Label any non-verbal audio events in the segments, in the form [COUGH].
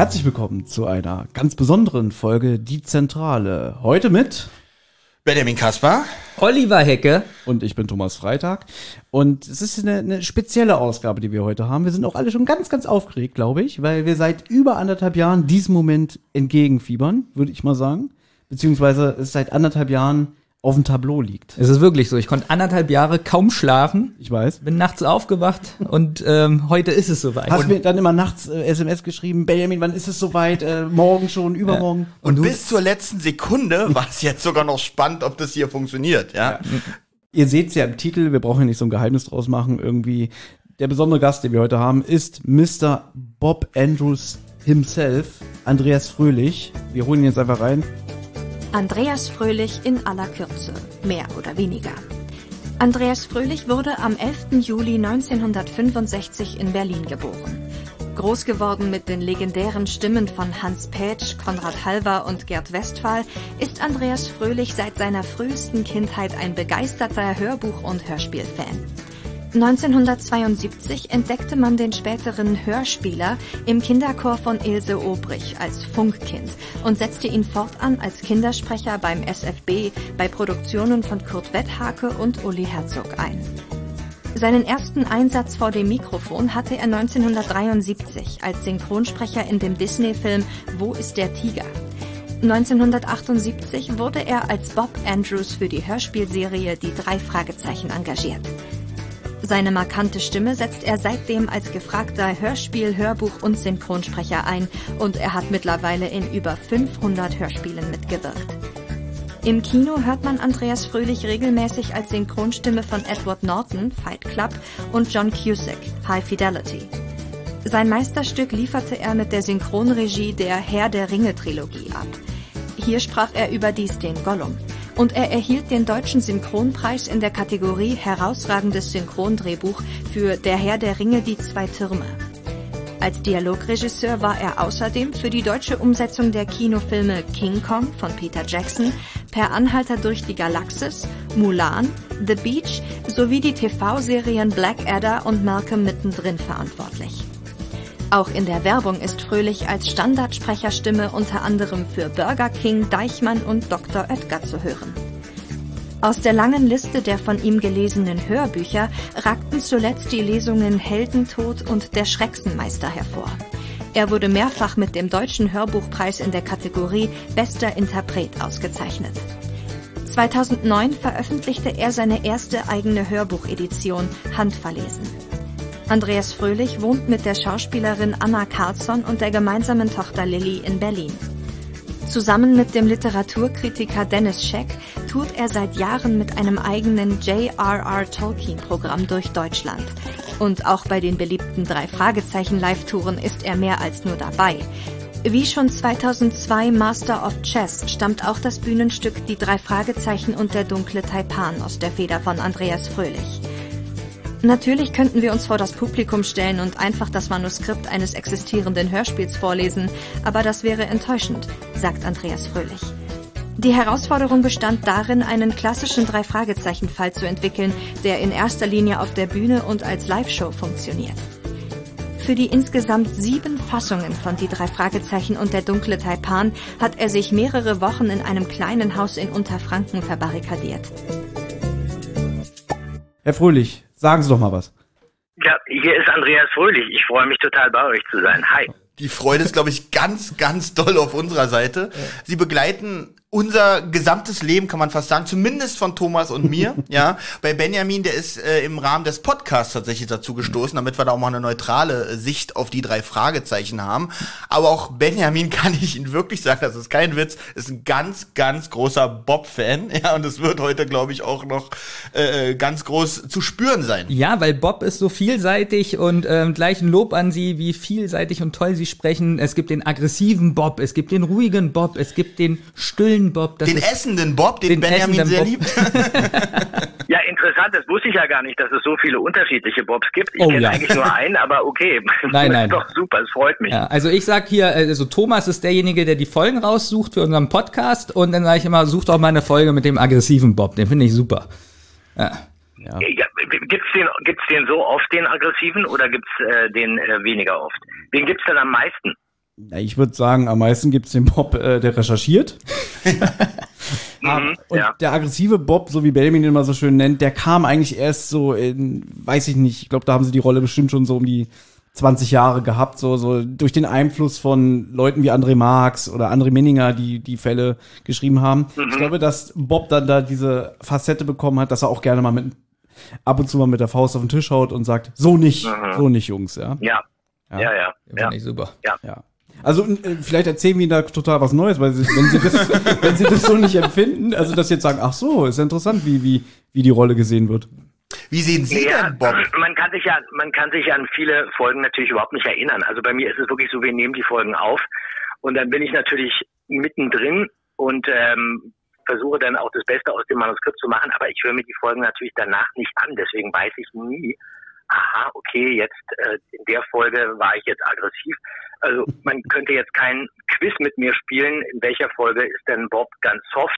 Herzlich willkommen zu einer ganz besonderen Folge Die Zentrale. Heute mit Benjamin Kaspar. Oliver Hecke. und ich bin Thomas Freitag. Und es ist eine, eine spezielle Ausgabe, die wir heute haben. Wir sind auch alle schon ganz, ganz aufgeregt, glaube ich, weil wir seit über anderthalb Jahren diesem Moment entgegenfiebern, würde ich mal sagen. Beziehungsweise es seit anderthalb Jahren auf dem Tableau liegt. Es ist wirklich so. Ich konnte anderthalb Jahre kaum schlafen. Ich weiß. Bin nachts aufgewacht und ähm, heute ist es soweit. Hast mir dann immer nachts äh, SMS geschrieben, Benjamin, wann ist es soweit? Äh, morgen schon, übermorgen? Und, bis zur letzten Sekunde [LAUGHS] war es jetzt sogar noch spannend, ob das hier funktioniert, ja? Ihr seht's ja im Titel, wir brauchen ja nicht so ein Geheimnis draus machen. Irgendwie der besondere Gast, den wir heute haben, ist Mr. Bob Andrews himself, Andreas Fröhlich. Wir holen ihn jetzt einfach rein. Andreas Fröhlich in aller Kürze, mehr oder weniger. Andreas Fröhlich wurde am 11. Juli 1965 in Berlin geboren. Groß geworden mit den legendären Stimmen von Hans Pätsch, Konrad Halver und Gerd Westphal, ist Andreas Fröhlich seit seiner frühesten Kindheit ein begeisterter Hörbuch- und Hörspielfan. 1972 entdeckte man den späteren Hörspieler im Kinderchor von Ilse Obrich als Funkkind und setzte ihn fortan als Kindersprecher beim SFB bei Produktionen von Kurt Wetthake und Uli Herzog ein. Seinen ersten Einsatz vor dem Mikrofon hatte er 1973 als Synchronsprecher in dem Disney-Film Wo ist der Tiger? 1978 wurde er als Bob Andrews für die Hörspielserie Die drei Fragezeichen engagiert. Seine markante Stimme setzt er seitdem als gefragter Hörspiel-, Hörbuch- und Synchronsprecher ein und er hat mittlerweile in über 500 Hörspielen mitgewirkt. Im Kino hört man Andreas Fröhlich regelmäßig als Synchronstimme von Edward Norton, Fight Club, und John Cusack, High Fidelity. Sein Meisterstück lieferte er mit der Synchronregie der Herr der Ringe Trilogie ab. Hier sprach er überdies den Gollum. Und er erhielt den deutschen Synchronpreis in der Kategorie Herausragendes Synchrondrehbuch für Der Herr der Ringe die zwei Türme. Als Dialogregisseur war er außerdem für die deutsche Umsetzung der Kinofilme King Kong von Peter Jackson, Per Anhalter durch die Galaxis, Mulan, The Beach sowie die TV-Serien Blackadder und Malcolm mittendrin verantwortlich. Auch in der Werbung ist Fröhlich als Standardsprecherstimme unter anderem für Burger King, Deichmann und Dr. Oetker zu hören. Aus der langen Liste der von ihm gelesenen Hörbücher ragten zuletzt die Lesungen Heldentod und Der Schrecksenmeister hervor. Er wurde mehrfach mit dem Deutschen Hörbuchpreis in der Kategorie Bester Interpret ausgezeichnet. 2009 veröffentlichte er seine erste eigene Hörbuchedition Handverlesen. Andreas Fröhlich wohnt mit der Schauspielerin Anna Carlsson und der gemeinsamen Tochter Lilly in Berlin. Zusammen mit dem Literaturkritiker Dennis Scheck tut er seit Jahren mit einem eigenen J.R.R. Tolkien-Programm durch Deutschland. Und auch bei den beliebten drei Fragezeichen Live-Touren ist er mehr als nur dabei. Wie schon 2002 Master of Chess stammt auch das Bühnenstück Die drei Fragezeichen und der dunkle Taipan aus der Feder von Andreas Fröhlich. Natürlich könnten wir uns vor das Publikum stellen und einfach das Manuskript eines existierenden Hörspiels vorlesen, aber das wäre enttäuschend, sagt Andreas Fröhlich. Die Herausforderung bestand darin, einen klassischen Drei-Fragezeichen-Fall zu entwickeln, der in erster Linie auf der Bühne und als Live-Show funktioniert. Für die insgesamt sieben Fassungen von Die drei Fragezeichen und der dunkle Taipan hat er sich mehrere Wochen in einem kleinen Haus in Unterfranken verbarrikadiert. Herr Fröhlich, sagen Sie doch mal was. Ja, hier ist Andreas Fröhlich. Ich freue mich total bei euch zu sein. Hi. Die Freude ist, glaube ich, ganz, ganz doll auf unserer Seite. Sie begleiten unser gesamtes Leben, kann man fast sagen, zumindest von Thomas und mir. [LAUGHS] ja, bei Benjamin, der ist äh, im Rahmen des Podcasts tatsächlich dazu gestoßen, damit wir da auch mal eine neutrale äh, Sicht auf die drei Fragezeichen haben. Aber auch Benjamin [LAUGHS] kann ich Ihnen wirklich sagen, das ist kein Witz, ist ein ganz, ganz großer Bob-Fan. Ja, und es wird heute, glaube ich, auch noch äh, ganz groß zu spüren sein. Ja, weil Bob ist so vielseitig und ähm, gleich ein Lob an Sie, wie vielseitig und toll Sie sprechen. Es gibt den aggressiven Bob, es gibt den ruhigen Bob, es gibt den stillen Bob. den essenden Bob, den, den Benjamin sehr Bob. liebt. [LAUGHS] ja, interessant, das wusste ich ja gar nicht, dass es so viele unterschiedliche Bobs gibt. Ich oh, kenne ja. eigentlich nur einen, aber okay. [LAUGHS] Nein, nein. [LAUGHS] doch super, es freut mich. Ja, also ich sag hier, also Thomas ist derjenige, der die Folgen raussucht für unseren Podcast und dann sage ich immer, sucht auch mal eine Folge mit dem aggressiven Bob, den finde ich super. Ja. Ja. ja gibt's den, gibt's den so oft, den aggressiven, oder gibt's äh, den äh, weniger oft? Wen gibt's denn am meisten? Ja, ich würde sagen, am meisten gibt's den Bob, äh, der recherchiert. [LAUGHS] mhm, und ja. der aggressive Bob, so wie Belmin ihn immer so schön nennt, der kam eigentlich erst so in, weiß ich nicht, ich glaube, da haben sie die Rolle bestimmt schon so um die 20 Jahre gehabt, so, so durch den Einfluss von Leuten wie André Marx oder André Minninger, die die Fälle geschrieben haben. Mhm. Ich glaube, dass Bob dann da diese Facette bekommen hat, dass er auch gerne mal mit ab und zu mal mit der Faust auf den Tisch haut und sagt, so nicht, mhm. so nicht, Jungs, ja. Ja. Ja, ja. ja. ja. ja. super. Ja. ja. Also äh, vielleicht erzählen wir Ihnen da total was Neues, weil sie, wenn sie das, [LAUGHS] wenn sie das so nicht empfinden, also dass sie jetzt sagen, ach so, ist ja interessant, wie wie wie die Rolle gesehen wird. Wie sehen Sie ja, denn, Bob? Man kann sich ja, man kann sich an viele Folgen natürlich überhaupt nicht erinnern. Also bei mir ist es wirklich so, wir nehmen die Folgen auf und dann bin ich natürlich mittendrin und ähm, versuche dann auch das Beste aus dem Manuskript zu machen, aber ich höre mir die Folgen natürlich danach nicht an. Deswegen weiß ich nie, aha, okay, jetzt äh, in der Folge war ich jetzt aggressiv. Also man könnte jetzt kein Quiz mit mir spielen, in welcher Folge ist denn Bob ganz soft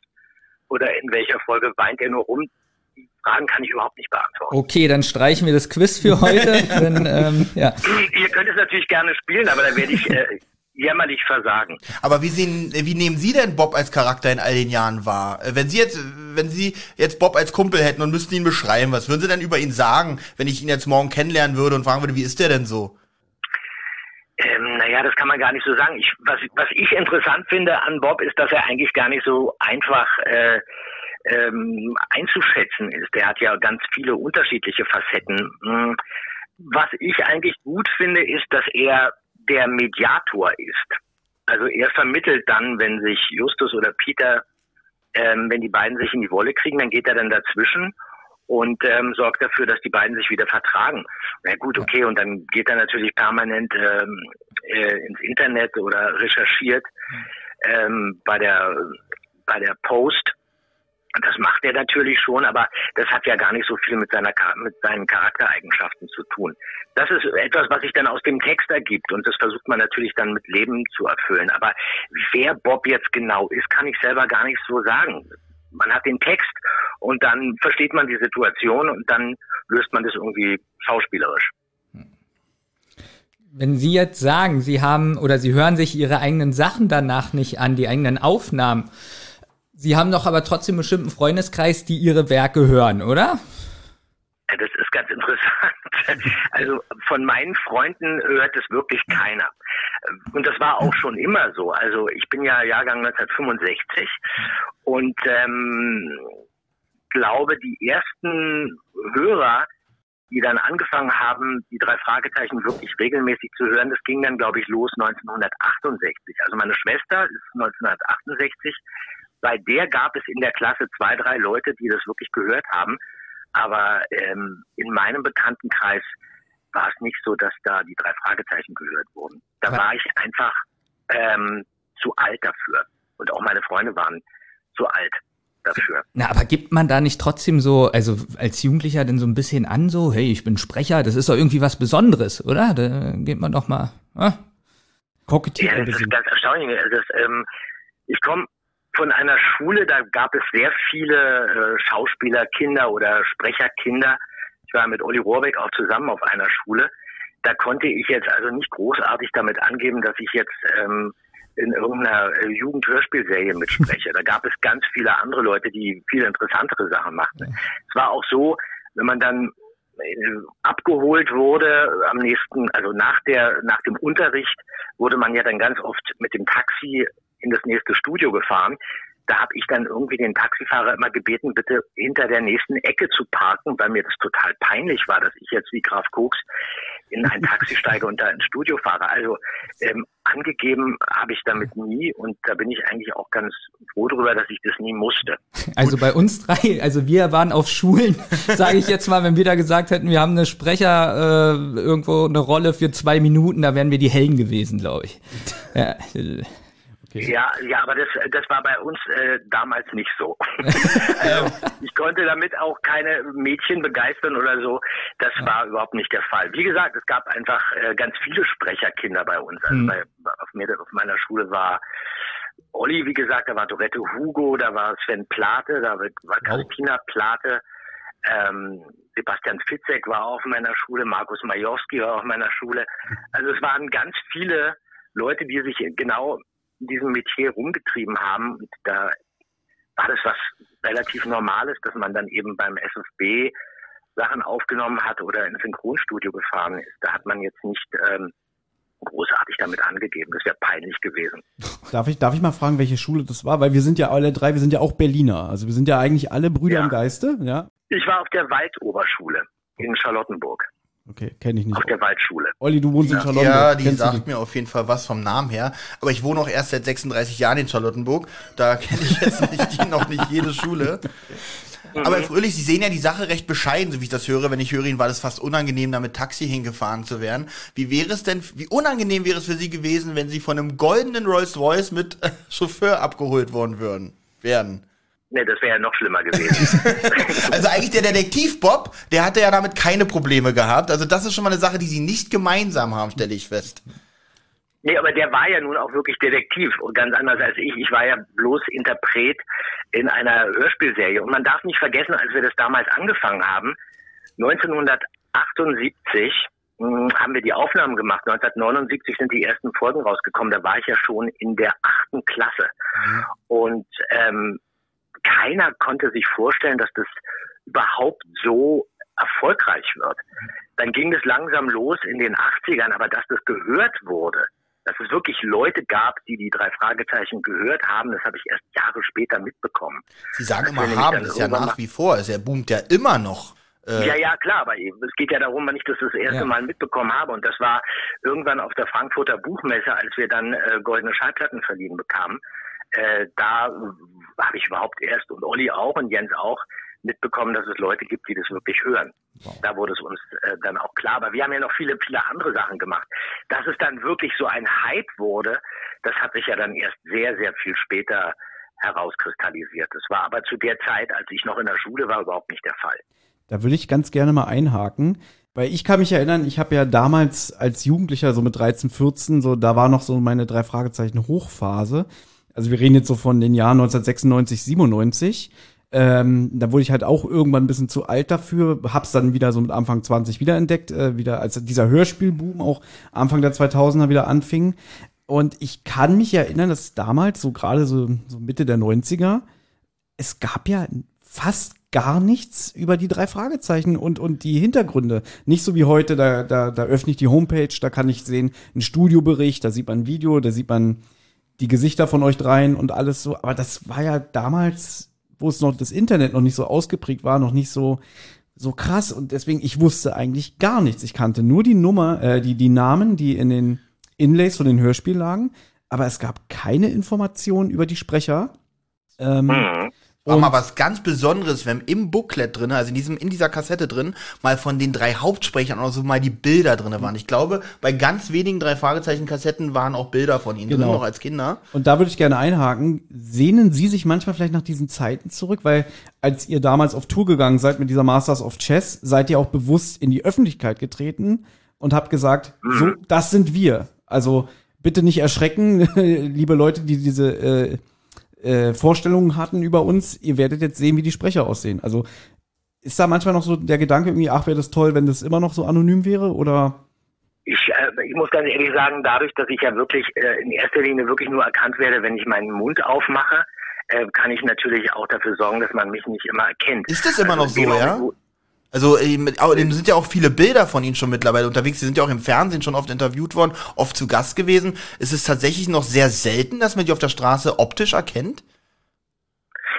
oder in welcher Folge weint er nur rum. Die Fragen kann ich überhaupt nicht beantworten. Okay, dann streichen wir das Quiz für heute. [LAUGHS] denn, ähm, ja. Ihr könnt es natürlich gerne spielen, aber dann werde ich äh, jämmerlich versagen. Aber wie sehen, wie nehmen Sie denn Bob als Charakter in all den Jahren wahr? Wenn Sie jetzt, wenn Sie jetzt Bob als Kumpel hätten und müssten ihn beschreiben, was würden Sie denn über ihn sagen, wenn ich ihn jetzt morgen kennenlernen würde und fragen würde, wie ist der denn so? Ähm, naja, das kann man gar nicht so sagen. Ich, was, was ich interessant finde an Bob ist, dass er eigentlich gar nicht so einfach äh, ähm, einzuschätzen ist. Der hat ja ganz viele unterschiedliche Facetten. Hm. Was ich eigentlich gut finde, ist, dass er der Mediator ist. Also er vermittelt dann, wenn sich Justus oder Peter, ähm, wenn die beiden sich in die Wolle kriegen, dann geht er dann dazwischen und ähm, sorgt dafür, dass die beiden sich wieder vertragen. Na gut, okay, und dann geht er natürlich permanent ähm, äh, ins Internet oder recherchiert ähm, bei der bei der Post. Das macht er natürlich schon, aber das hat ja gar nicht so viel mit seiner mit seinen Charaktereigenschaften zu tun. Das ist etwas, was sich dann aus dem Text ergibt und das versucht man natürlich dann mit Leben zu erfüllen. Aber wer Bob jetzt genau ist, kann ich selber gar nicht so sagen man hat den Text und dann versteht man die Situation und dann löst man das irgendwie schauspielerisch. Wenn Sie jetzt sagen, Sie haben oder Sie hören sich Ihre eigenen Sachen danach nicht an, die eigenen Aufnahmen, Sie haben doch aber trotzdem einen bestimmten Freundeskreis, die Ihre Werke hören, oder? Das ist ganz interessant. [LAUGHS] Also von meinen Freunden hört es wirklich keiner. Und das war auch schon immer so. Also ich bin ja Jahrgang 1965 und ähm, glaube, die ersten Hörer, die dann angefangen haben, die drei Fragezeichen wirklich regelmäßig zu hören, das ging dann, glaube ich, los 1968. Also meine Schwester ist 1968. Bei der gab es in der Klasse zwei, drei Leute, die das wirklich gehört haben. Aber ähm, in meinem Bekanntenkreis war es nicht so, dass da die drei Fragezeichen gehört wurden. Da Aber war ich einfach ähm, zu alt dafür. Und auch meine Freunde waren zu alt dafür. Na, aber gibt man da nicht trotzdem so, also als Jugendlicher denn so ein bisschen an, so, hey, ich bin Sprecher, das ist doch irgendwie was Besonderes, oder? Da geht man doch mal, ah, kokettiert ja, das ist ganz erstaunlich. Das, ähm, ich komme von einer Schule, da gab es sehr viele äh, Schauspielerkinder oder Sprecherkinder. Ich war mit Olli Rohrbeck auch zusammen auf einer Schule. Da konnte ich jetzt also nicht großartig damit angeben, dass ich jetzt ähm, in irgendeiner äh, Jugendhörspielserie mitspreche. Da gab es ganz viele andere Leute, die viel interessantere Sachen machten. Es war auch so, wenn man dann äh, abgeholt wurde am nächsten, also nach der, nach dem Unterricht wurde man ja dann ganz oft mit dem Taxi in das nächste Studio gefahren. da habe ich dann irgendwie den Taxifahrer immer gebeten, bitte hinter der nächsten Ecke zu parken, weil mir das total peinlich war, dass ich jetzt wie Graf Koks in ein Taxi steige und da ins Studio fahre. Also ähm, angegeben habe ich damit nie und da bin ich eigentlich auch ganz froh darüber, dass ich das nie musste. Also bei uns drei, also wir waren auf Schulen, [LAUGHS] sage ich jetzt mal, wenn wir da gesagt hätten, wir haben eine Sprecher äh, irgendwo eine Rolle für zwei Minuten, da wären wir die Helden gewesen, glaube ich. Ja. Okay. Ja, ja, aber das, das war bei uns äh, damals nicht so. [LAUGHS] also, ich konnte damit auch keine Mädchen begeistern oder so. Das ja. war überhaupt nicht der Fall. Wie gesagt, es gab einfach äh, ganz viele Sprecherkinder bei uns. Also mhm. bei, auf, mir, auf meiner Schule war Olli, wie gesagt, da war Dorette Hugo, da war Sven Plate, da war Christina Plate. Ähm, Sebastian Fitzek war auf meiner Schule, Markus Majowski war auf meiner Schule. Also es waren ganz viele Leute, die sich genau in diesem Metier rumgetrieben haben. Und da war das was relativ Normales, dass man dann eben beim SFB Sachen aufgenommen hat oder ins Synchronstudio gefahren ist. Da hat man jetzt nicht ähm, großartig damit angegeben. Das wäre peinlich gewesen. Darf ich, darf ich mal fragen, welche Schule das war? Weil wir sind ja alle drei, wir sind ja auch Berliner. Also wir sind ja eigentlich alle Brüder ja. im Geiste, ja? Ich war auf der Waldoberschule in Charlottenburg. Okay, kenne ich nicht. Auf der Waldschule. Olli, du wohnst ja. in Charlottenburg. Ja, die Kennst sagt mir auf jeden Fall was vom Namen her. Aber ich wohne auch erst seit 36 Jahren in Charlottenburg. Da kenne ich jetzt nicht, die, noch nicht jede Schule. Mhm. Aber Fröhlich, Sie sehen ja die Sache recht bescheiden, so wie ich das höre. Wenn ich höre, Ihnen war das fast unangenehm, da mit Taxi hingefahren zu werden. Wie wäre es denn, wie unangenehm wäre es für Sie gewesen, wenn Sie von einem goldenen Rolls Royce mit äh, Chauffeur abgeholt worden würden, werden? Nee, das wäre ja noch schlimmer gewesen. [LAUGHS] also eigentlich der Detektiv Bob, der hatte ja damit keine Probleme gehabt. Also das ist schon mal eine Sache, die sie nicht gemeinsam haben, stelle ich fest. Nee, aber der war ja nun auch wirklich Detektiv und ganz anders als ich. Ich war ja bloß Interpret in einer Hörspielserie. Und man darf nicht vergessen, als wir das damals angefangen haben, 1978 mh, hm, haben wir die Aufnahmen gemacht. 1979 sind die ersten Folgen rausgekommen. Da war ich ja schon in der achten Klasse. Mhm. Und ähm, keiner konnte sich vorstellen, dass das überhaupt so erfolgreich wird. Dann ging es langsam los in den 80ern, aber dass das gehört wurde, dass es wirklich Leute gab, die die drei Fragezeichen gehört haben, das habe ich erst Jahre später mitbekommen. Sie sagen immer haben, das ist ja nach wie vor, ist ja boomt ja immer noch. Äh ja, ja, klar, aber es geht ja darum, wenn ich das das erste ja. Mal mitbekommen habe. Und das war irgendwann auf der Frankfurter Buchmesse, als wir dann äh, goldene Schallplatten verliehen bekamen äh, da habe ich überhaupt erst und Olli auch und Jens auch mitbekommen, dass es Leute gibt, die das wirklich hören. Wow. Da wurde es uns äh, dann auch klar. Aber wir haben ja noch viele, viele andere Sachen gemacht. Dass es dann wirklich so ein Hype wurde, das hat sich ja dann erst sehr, sehr viel später herauskristallisiert. Das war aber zu der Zeit, als ich noch in der Schule war, überhaupt nicht der Fall. Da würde ich ganz gerne mal einhaken. Weil ich kann mich erinnern, ich habe ja damals als Jugendlicher, so mit 13, 14, so, da war noch so meine drei Fragezeichen Hochphase also wir reden jetzt so von den Jahren 1996, 97. Ähm, da wurde ich halt auch irgendwann ein bisschen zu alt dafür, hab's dann wieder so mit Anfang 20 wiederentdeckt, äh, wieder als dieser Hörspielboom auch Anfang der 2000er wieder anfing. Und ich kann mich erinnern, dass damals, so gerade so, so Mitte der 90er, es gab ja fast gar nichts über die drei Fragezeichen und, und die Hintergründe. Nicht so wie heute, da, da, da öffne ich die Homepage, da kann ich sehen, ein Studiobericht, da sieht man ein Video, da sieht man die Gesichter von euch dreien und alles so. Aber das war ja damals, wo es noch das Internet noch nicht so ausgeprägt war, noch nicht so so krass und deswegen ich wusste eigentlich gar nichts. Ich kannte nur die Nummer, äh, die die Namen, die in den Inlays von den Hörspielen lagen, aber es gab keine Informationen über die Sprecher. Ähm, mhm. War mal was ganz Besonderes, wenn im Booklet drin, also in diesem, in dieser Kassette drin, mal von den drei Hauptsprechern auch so mal die Bilder drin waren. Ich glaube, bei ganz wenigen drei Fragezeichen Kassetten waren auch Bilder von ihnen genau. drin, noch als Kinder. Und da würde ich gerne einhaken. Sehnen Sie sich manchmal vielleicht nach diesen Zeiten zurück? Weil als ihr damals auf Tour gegangen seid mit dieser Masters of Chess, seid ihr auch bewusst in die Öffentlichkeit getreten und habt gesagt, mhm. so, das sind wir. Also, bitte nicht erschrecken, [LAUGHS] liebe Leute, die diese, äh, äh, Vorstellungen hatten über uns, ihr werdet jetzt sehen, wie die Sprecher aussehen. Also ist da manchmal noch so der Gedanke irgendwie, ach, wäre das toll, wenn das immer noch so anonym wäre oder? Ich, äh, ich muss ganz ehrlich sagen, dadurch, dass ich ja wirklich äh, in erster Linie wirklich nur erkannt werde, wenn ich meinen Mund aufmache, äh, kann ich natürlich auch dafür sorgen, dass man mich nicht immer erkennt. Ist das immer also, noch so, ja? Also ähm, sind ja auch viele Bilder von ihnen schon mittlerweile unterwegs. Sie sind ja auch im Fernsehen schon oft interviewt worden, oft zu Gast gewesen. Ist es tatsächlich noch sehr selten, dass man die auf der Straße optisch erkennt?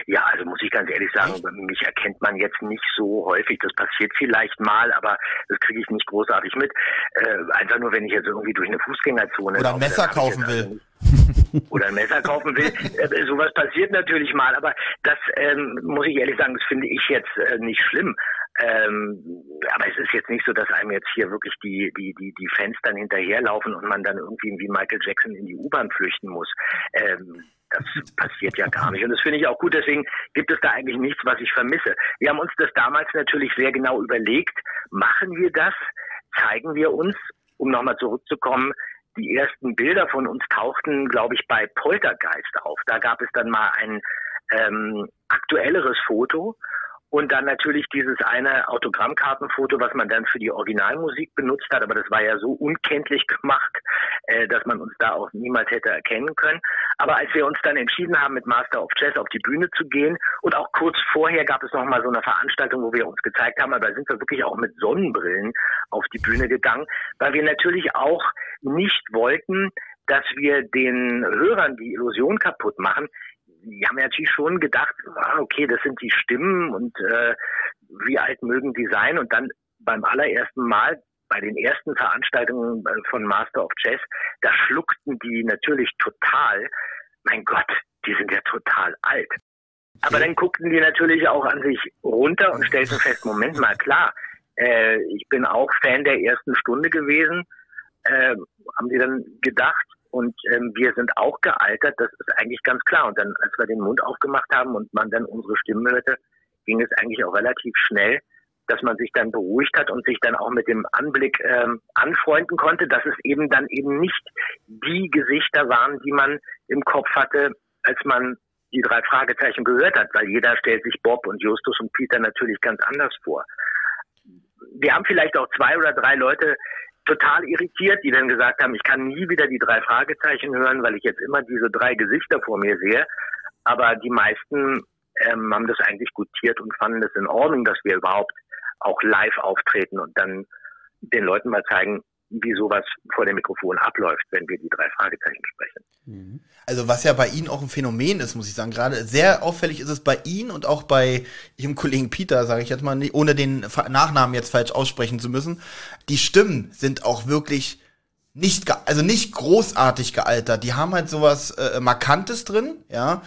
Ja, also muss ich ganz ehrlich sagen, mich erkennt man jetzt nicht so häufig. Das passiert vielleicht mal, aber das kriege ich nicht großartig mit. Äh, einfach nur, wenn ich jetzt irgendwie durch eine Fußgängerzone Oder ein Messer kaufen will. [LAUGHS] oder ein Messer kaufen will. Äh, sowas passiert natürlich mal, aber das ähm, muss ich ehrlich sagen, das finde ich jetzt äh, nicht schlimm. Ähm, aber es ist jetzt nicht so, dass einem jetzt hier wirklich die, die, die, die Fans dann hinterherlaufen und man dann irgendwie wie Michael Jackson in die U-Bahn flüchten muss. Ähm, das passiert ja gar nicht. Und das finde ich auch gut. Deswegen gibt es da eigentlich nichts, was ich vermisse. Wir haben uns das damals natürlich sehr genau überlegt. Machen wir das? Zeigen wir uns? Um nochmal zurückzukommen, die ersten Bilder von uns tauchten, glaube ich, bei Poltergeist auf. Da gab es dann mal ein ähm, aktuelleres Foto und dann natürlich dieses eine Autogrammkartenfoto, was man dann für die Originalmusik benutzt hat, aber das war ja so unkenntlich [LAUGHS] gemacht, äh, dass man uns da auch niemals hätte erkennen können. Aber als wir uns dann entschieden haben, mit Master of Chess auf die Bühne zu gehen und auch kurz vorher gab es noch mal so eine Veranstaltung, wo wir uns gezeigt haben, aber da sind wir wirklich auch mit Sonnenbrillen auf die Bühne gegangen, weil wir natürlich auch nicht wollten, dass wir den Hörern die Illusion kaputt machen, die haben natürlich schon gedacht, ah, okay, das sind die Stimmen und äh, wie alt mögen die sein? Und dann beim allerersten Mal, bei den ersten Veranstaltungen äh, von Master of Chess, da schluckten die natürlich total, mein Gott, die sind ja total alt. Aber dann guckten die natürlich auch an sich runter und stellten fest, Moment mal, klar, äh, ich bin auch Fan der ersten Stunde gewesen, äh, haben die dann gedacht, und ähm, wir sind auch gealtert, das ist eigentlich ganz klar. Und dann, als wir den Mund aufgemacht haben und man dann unsere Stimmen hörte, ging es eigentlich auch relativ schnell, dass man sich dann beruhigt hat und sich dann auch mit dem Anblick ähm, anfreunden konnte, dass es eben dann eben nicht die Gesichter waren, die man im Kopf hatte, als man die drei Fragezeichen gehört hat, weil jeder stellt sich Bob und Justus und Peter natürlich ganz anders vor. Wir haben vielleicht auch zwei oder drei Leute total irritiert, die dann gesagt haben, ich kann nie wieder die drei Fragezeichen hören, weil ich jetzt immer diese drei Gesichter vor mir sehe. Aber die meisten ähm, haben das eigentlich gutiert und fanden es in Ordnung, dass wir überhaupt auch live auftreten und dann den Leuten mal zeigen, wie sowas vor dem Mikrofon abläuft, wenn wir die drei Fragezeichen sprechen. Also was ja bei Ihnen auch ein Phänomen ist, muss ich sagen. Gerade sehr auffällig ist es bei Ihnen und auch bei Ihrem Kollegen Peter, sage ich jetzt mal, ohne den Nachnamen jetzt falsch aussprechen zu müssen. Die Stimmen sind auch wirklich nicht, also nicht großartig gealtert. Die haben halt sowas äh, Markantes drin, ja.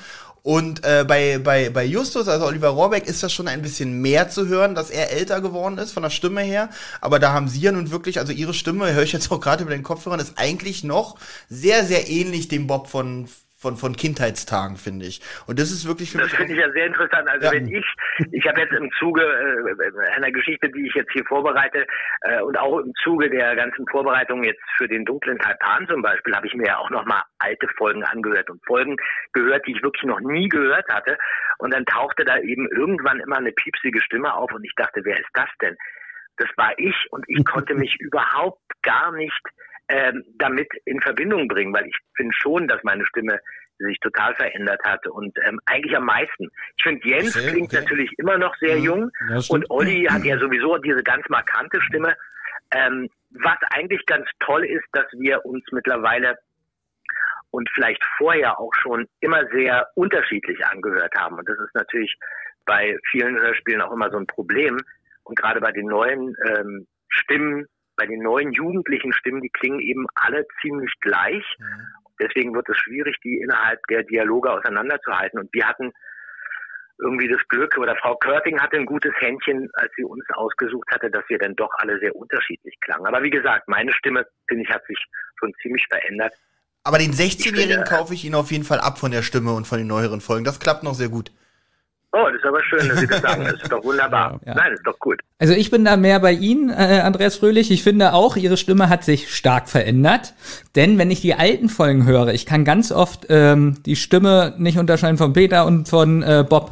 Und äh, bei, bei, bei Justus, also Oliver Rohrbeck, ist das schon ein bisschen mehr zu hören, dass er älter geworden ist von der Stimme her. Aber da haben sie ja nun wirklich, also ihre Stimme, höre ich jetzt auch gerade über den Kopfhörern, ist eigentlich noch sehr, sehr ähnlich dem Bob von, von, von Kindheitstagen, finde ich. Und das ist wirklich für Das mich. finde ich ja sehr interessant. Also Ja. wenn ich, ich habe jetzt im Zuge äh, einer Geschichte, die ich jetzt hier vorbereite äh, und auch im Zuge der ganzen Vorbereitung jetzt für den dunklen Taipan zum Beispiel, habe ich mir ja auch nochmal alte Folgen angehört und Folgen gehört, die ich wirklich noch nie gehört hatte. Und dann tauchte da eben irgendwann immer eine piepsige Stimme auf und ich dachte, wer ist das denn? Das war ich und ich konnte [LAUGHS] mich überhaupt gar nicht ähm, damit in Verbindung bringen, weil ich finde schon, dass meine Stimme sich total verändert hat und ähm, eigentlich am meisten. Ich finde, Jens Okay, klingt okay. natürlich immer noch sehr Mhm. jung Ja, stimmt. und Olli [CLEARS THROAT] hat ja sowieso diese ganz markante Stimme. Ähm, was eigentlich ganz toll ist, dass wir uns mittlerweile und vielleicht vorher auch schon immer sehr unterschiedlich angehört haben. Und das ist natürlich bei vielen Hörspielen auch immer so ein Problem. Und gerade bei den neuen ähm, Stimmen, bei den neuen jugendlichen Stimmen, die klingen eben alle ziemlich gleich. Deswegen wird es schwierig, die innerhalb der Dialoge auseinanderzuhalten. Und wir hatten irgendwie das Glück, oder Frau Körting hatte ein gutes Händchen, als sie uns ausgesucht hatte, dass wir dann doch alle sehr unterschiedlich klangen. Aber wie gesagt, meine Stimme, finde ich, hat sich schon ziemlich verändert. Aber den 16-Jährigen Ich finde- kaufe ich Ihnen auf jeden Fall ab von der Stimme und von den neueren Folgen. Das klappt noch sehr gut. Oh, das ist aber schön, dass Sie das sagen. Das ist doch wunderbar. Ja. Nein, das ist doch gut. Also ich bin da mehr bei Ihnen, äh, Andreas Fröhlich. Ich finde auch, Ihre Stimme hat sich stark verändert. Denn wenn ich die alten Folgen höre, ich kann ganz oft ähm, die Stimme nicht unterscheiden von Peter und von äh, Bob.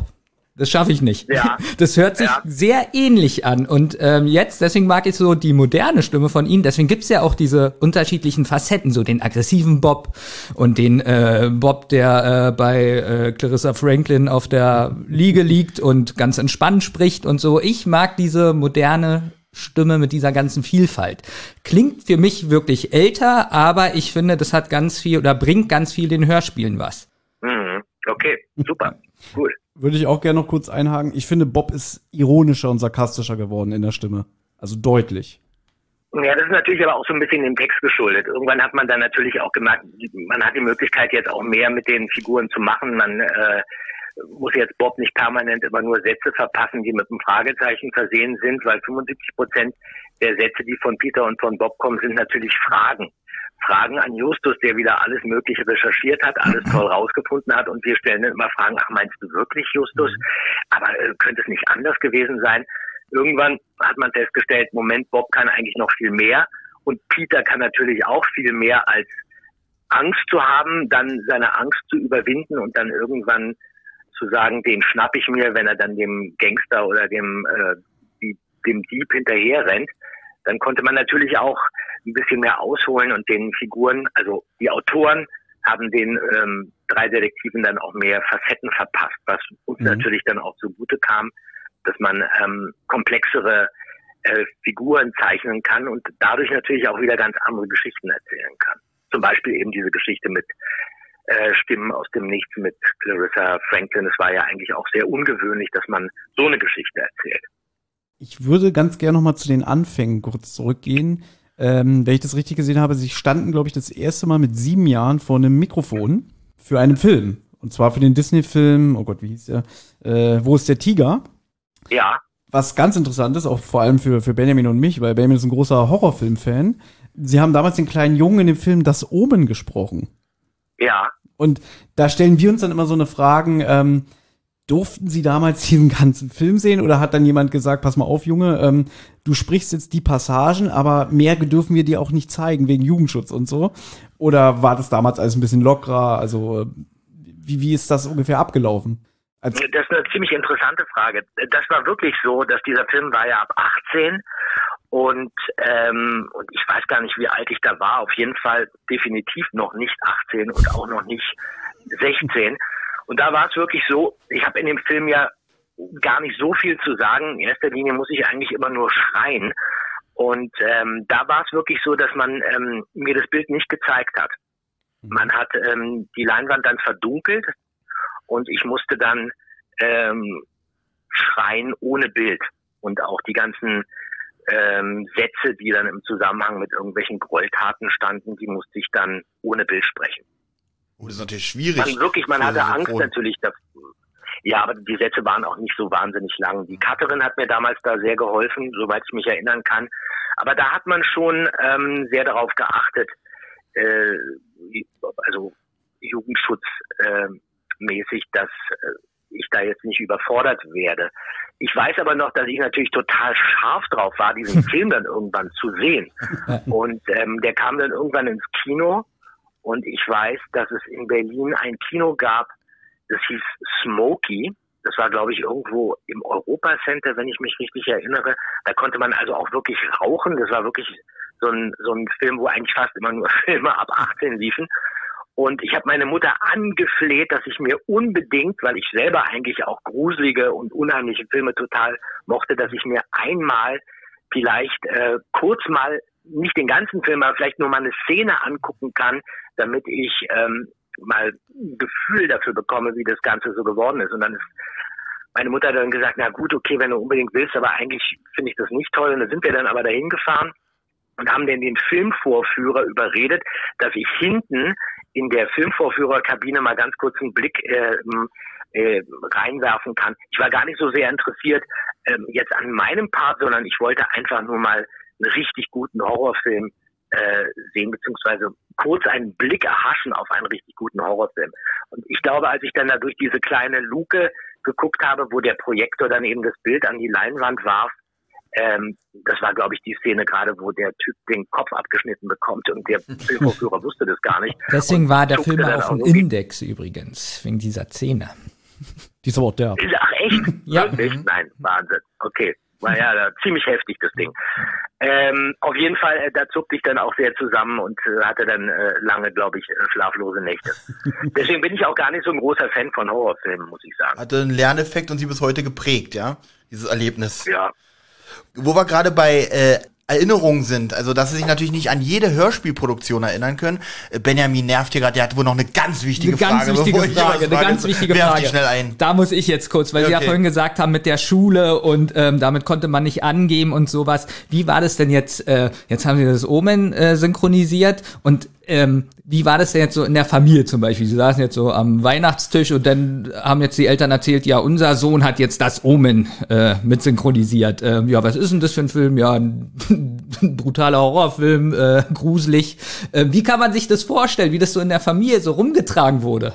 Das schaffe ich nicht. Ja. [LAUGHS] Das hört sich Ja. sehr ähnlich an. Und ähm, jetzt, deswegen mag ich so die moderne Stimme von Ihnen. Deswegen gibt's ja auch diese unterschiedlichen Facetten, so den aggressiven Bob und den äh, Bob, der äh, bei äh, Clarissa Franklin auf der Liege liegt und ganz entspannt spricht und so. Ich mag diese moderne Stimme mit dieser ganzen Vielfalt. Klingt für mich wirklich älter, aber ich finde, das hat ganz viel oder bringt ganz viel den Hörspielen was. Okay, super, gut. Würde ich auch gerne noch kurz einhaken. Ich finde, Bob ist ironischer und sarkastischer geworden in der Stimme. Also deutlich. Ja, das ist natürlich aber auch so ein bisschen dem Text geschuldet. Irgendwann hat man dann natürlich auch gemerkt, man hat die Möglichkeit jetzt auch mehr mit den Figuren zu machen. Man äh, muss jetzt Bob nicht permanent immer nur Sätze verpassen, die mit einem Fragezeichen versehen sind, weil 75 Prozent der Sätze, die von Peter und von Bob kommen, sind natürlich Fragen. Fragen an Justus, der wieder alles Mögliche recherchiert hat, alles toll rausgefunden hat und wir stellen dann immer Fragen, ach meinst du wirklich Justus? Aber äh, könnte es nicht anders gewesen sein? Irgendwann hat man festgestellt, Moment, Bob kann eigentlich noch viel mehr und Peter kann natürlich auch viel mehr als Angst zu haben, dann seine Angst zu überwinden und dann irgendwann zu sagen, den schnapp ich mir, wenn er dann dem Gangster oder dem, äh, die, dem Dieb hinterher rennt. Dann konnte man natürlich auch ein bisschen mehr ausholen und den Figuren, also die Autoren haben den ähm, drei Detektiven dann auch mehr Facetten verpasst, was uns mhm. natürlich dann auch zugute kam, dass man ähm, komplexere äh, Figuren zeichnen kann und dadurch natürlich auch wieder ganz andere Geschichten erzählen kann. Zum Beispiel eben diese Geschichte mit äh, Stimmen aus dem Nichts mit Clarissa Franklin. Es war ja eigentlich auch sehr ungewöhnlich, dass man so eine Geschichte erzählt. Ich würde ganz gerne nochmal zu den Anfängen kurz zurückgehen. Ähm, wenn ich das richtig gesehen habe, sie standen, glaube ich, das erste Mal mit sieben Jahren vor einem Mikrofon für einen Film. Und zwar für den Disney-Film, oh Gott, wie hieß der? Äh, Wo ist der Tiger? Ja. Was ganz interessant ist, auch vor allem für, für Benjamin und mich, weil Benjamin ist ein großer Horrorfilm-Fan. Sie haben damals den kleinen Jungen in dem Film Das Omen gesprochen. Ja. Und da stellen wir uns dann immer so eine Fragen, ähm, durften Sie damals diesen ganzen Film sehen oder hat dann jemand gesagt, pass mal auf, Junge, ähm, du sprichst jetzt die Passagen, aber mehr dürfen wir dir auch nicht zeigen wegen Jugendschutz und so? Oder war das damals alles ein bisschen lockerer? Also wie, wie ist das ungefähr abgelaufen? Das ist eine ziemlich interessante Frage. Das war wirklich so, dass dieser Film war ja ab 18 und, ähm, und ich weiß gar nicht, wie alt ich da war. Auf jeden Fall definitiv noch nicht 18 und auch noch nicht 16. Und da war es wirklich so, ich habe in dem Film ja gar nicht so viel zu sagen. In erster Linie muss ich eigentlich immer nur schreien. Und ähm, da war es wirklich so, dass man ähm, mir das Bild nicht gezeigt hat. Man hat ähm, die Leinwand dann verdunkelt und ich musste dann ähm, schreien ohne Bild. Und auch die ganzen ähm, Sätze, die dann im Zusammenhang mit irgendwelchen Gräueltaten standen, die musste ich dann ohne Bild sprechen. Oh, das ist natürlich schwierig. Man wirklich, man hatte Angst natürlich davor. Ja, aber die Sätze waren auch nicht so wahnsinnig lang. Die Cutterin hat mir damals da sehr geholfen, soweit ich mich erinnern kann. Aber da hat man schon ähm, sehr darauf geachtet, äh, also Jugendschutzmäßig, äh, dass äh, ich da jetzt nicht überfordert werde. Ich weiß aber noch, dass ich natürlich total scharf drauf war, diesen [LAUGHS] Film dann irgendwann zu sehen. [LAUGHS] Und ähm, der kam dann irgendwann ins Kino und ich weiß, dass es in Berlin ein Kino gab, das hieß Smokey. Das war, glaube ich, irgendwo im Europa Center, wenn ich mich richtig erinnere. Da konnte man also auch wirklich rauchen. Das war wirklich so ein, so ein Film, wo eigentlich fast immer nur [LAUGHS] Filme ab 18 liefen. Und ich habe meine Mutter angefleht, dass ich mir unbedingt, weil ich selber eigentlich auch gruselige und unheimliche Filme total mochte, dass ich mir einmal vielleicht äh, kurz mal nicht den ganzen Film, aber vielleicht nur mal eine Szene angucken kann, damit ich ähm, mal ein Gefühl dafür bekomme, wie das Ganze so geworden ist. Und dann ist meine Mutter dann gesagt, na gut, okay, wenn du unbedingt willst, aber eigentlich finde ich das nicht toll. Und dann sind wir dann aber dahin gefahren und haben dann den Filmvorführer überredet, dass ich hinten in der Filmvorführerkabine mal ganz kurz einen Blick äh, äh, reinwerfen kann. Ich war gar nicht so sehr interessiert äh, jetzt an meinem Part, sondern ich wollte einfach nur mal einen richtig guten Horrorfilm äh, sehen, beziehungsweise kurz einen Blick erhaschen auf einen richtig guten Horrorfilm. Und ich glaube, als ich dann da durch diese kleine Luke geguckt habe, wo der Projektor dann eben das Bild an die Leinwand warf, ähm, das war, glaube ich, die Szene gerade, wo der Typ den Kopf abgeschnitten bekommt und der [LAUGHS] Filmvorführer wusste das gar nicht. Deswegen war der Film auf dem Index übrigens, wegen dieser Szene. Die ist aber auch der. Ach echt? ja. Wirklich? Nein, Wahnsinn. Okay. War ja ziemlich heftig, das Ding. Ähm, auf jeden Fall, äh, da zuckte ich dann auch sehr zusammen und äh, hatte dann äh, lange, glaube ich, äh, schlaflose Nächte. [LAUGHS] Deswegen bin ich auch gar nicht so ein großer Fan von Horrorfilmen, muss ich sagen. Hatte einen Lerneffekt und sie bis heute geprägt, ja? Dieses Erlebnis. Ja. Wo wir gerade bei äh, Erinnerungen sind. Also, dass sie sich natürlich nicht an jede Hörspielproduktion erinnern können. Äh, Benjamin nervt hier gerade, der hat wohl noch eine ganz wichtige eine ganz Frage. Wichtige Frage eine ganz wichtige Werf Frage. schnell ein. Da muss ich jetzt kurz, weil Sie ja Okay. vorhin gesagt haben mit der Schule und ähm, damit konnte man nicht angeben und sowas. Wie war das denn jetzt? Äh, jetzt haben Sie das Omen äh, synchronisiert und ähm, wie war das denn jetzt so in der Familie zum Beispiel? Sie saßen jetzt so am Weihnachtstisch und dann haben jetzt die Eltern erzählt, ja, unser Sohn hat jetzt das Omen äh, mit synchronisiert. Ähm, ja, was ist denn das für ein Film? Ja, ein, [LAUGHS] brutaler Horrorfilm, äh, gruselig. Äh, wie kann man sich das vorstellen, wie das so in der Familie so rumgetragen wurde?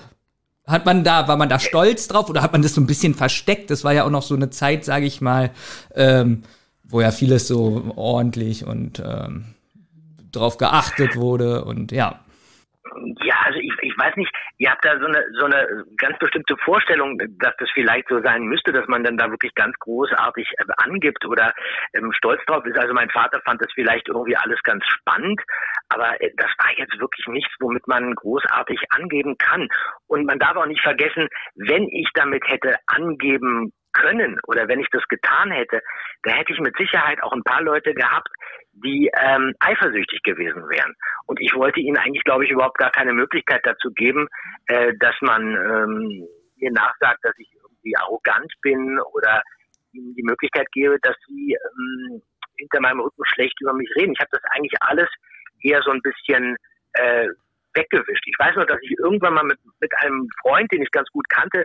Hat man da, war man da stolz drauf oder hat man das so ein bisschen versteckt? Das war ja auch noch so eine Zeit, sage ich mal, ähm, wo ja vieles so ordentlich und ähm, drauf geachtet wurde und ja. Ja, also ich, ich weiß nicht, ihr habt da so eine so eine ganz bestimmte Vorstellung, dass das vielleicht so sein müsste, dass man dann da wirklich ganz großartig äh, angibt oder ähm, stolz drauf ist. Also mein Vater fand das vielleicht irgendwie alles ganz spannend, aber äh, das war jetzt wirklich nichts, womit man großartig angeben kann. Und man darf auch nicht vergessen, wenn ich damit hätte angeben können oder wenn ich das getan hätte, da hätte ich mit Sicherheit auch ein paar Leute gehabt, die ähm, eifersüchtig gewesen wären. Und ich wollte ihnen eigentlich, glaube ich, überhaupt gar keine Möglichkeit dazu geben, äh, dass man ähm, mir nachsagt, dass ich irgendwie arrogant bin oder ihnen die Möglichkeit gebe, dass sie ähm, hinter meinem Rücken schlecht über mich reden. Ich habe das eigentlich alles eher so ein bisschen äh, weggewischt. Ich weiß nur, dass ich irgendwann mal mit, mit einem Freund, den ich ganz gut kannte,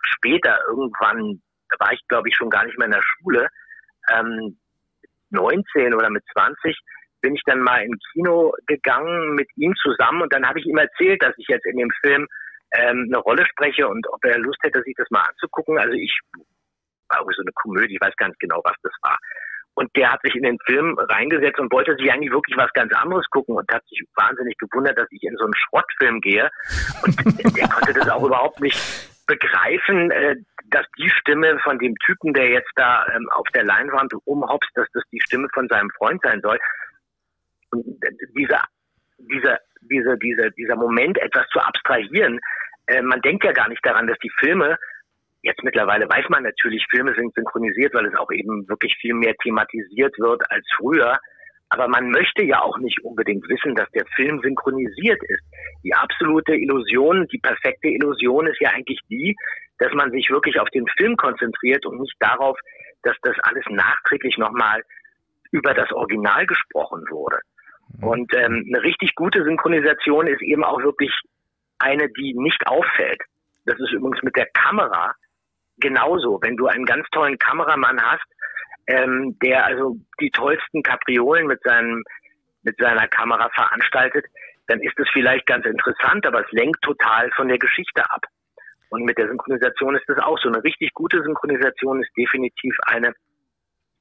später irgendwann, da war ich glaube ich schon gar nicht mehr in der Schule, ähm, 19 oder mit 20, bin ich dann mal in Kino gegangen mit ihm zusammen und dann habe ich ihm erzählt, dass ich jetzt in dem Film ähm, eine Rolle spreche und ob er Lust hätte, sich das mal anzugucken. Also ich war irgendwie so eine Komödie, ich weiß gar nicht genau, was das war. Und der hat sich in den Film reingesetzt und wollte sich eigentlich wirklich was ganz anderes gucken und hat sich wahnsinnig gewundert, dass ich in so einen Schrottfilm gehe. Und [LAUGHS] der konnte das auch überhaupt nicht begreifen, äh, dass die Stimme von dem Typen, der jetzt da ähm, auf der Leinwand umhopst, dass das die Stimme von seinem Freund sein soll. Und dieser, dieser, dieser, dieser, dieser Moment, etwas zu abstrahieren, äh, man denkt ja gar nicht daran, dass die Filme Jetzt mittlerweile weiß man natürlich, Filme sind synchronisiert, weil es auch eben wirklich viel mehr thematisiert wird als früher. Aber man möchte ja auch nicht unbedingt wissen, dass der Film synchronisiert ist. Die absolute Illusion, die perfekte Illusion ist ja eigentlich die, dass man sich wirklich auf den Film konzentriert und nicht darauf, dass das alles nachträglich nochmal über das Original gesprochen wurde. Und ähm, eine richtig gute Synchronisation ist eben auch wirklich eine, die nicht auffällt. Das ist übrigens mit der Kamera genauso. Wenn du einen ganz tollen Kameramann hast, ähm, der also die tollsten Kapriolen mit seinem mit seiner Kamera veranstaltet, dann ist es vielleicht ganz interessant, aber es lenkt total von der Geschichte ab. Und mit der Synchronisation ist das auch so. Eine richtig gute Synchronisation ist definitiv eine,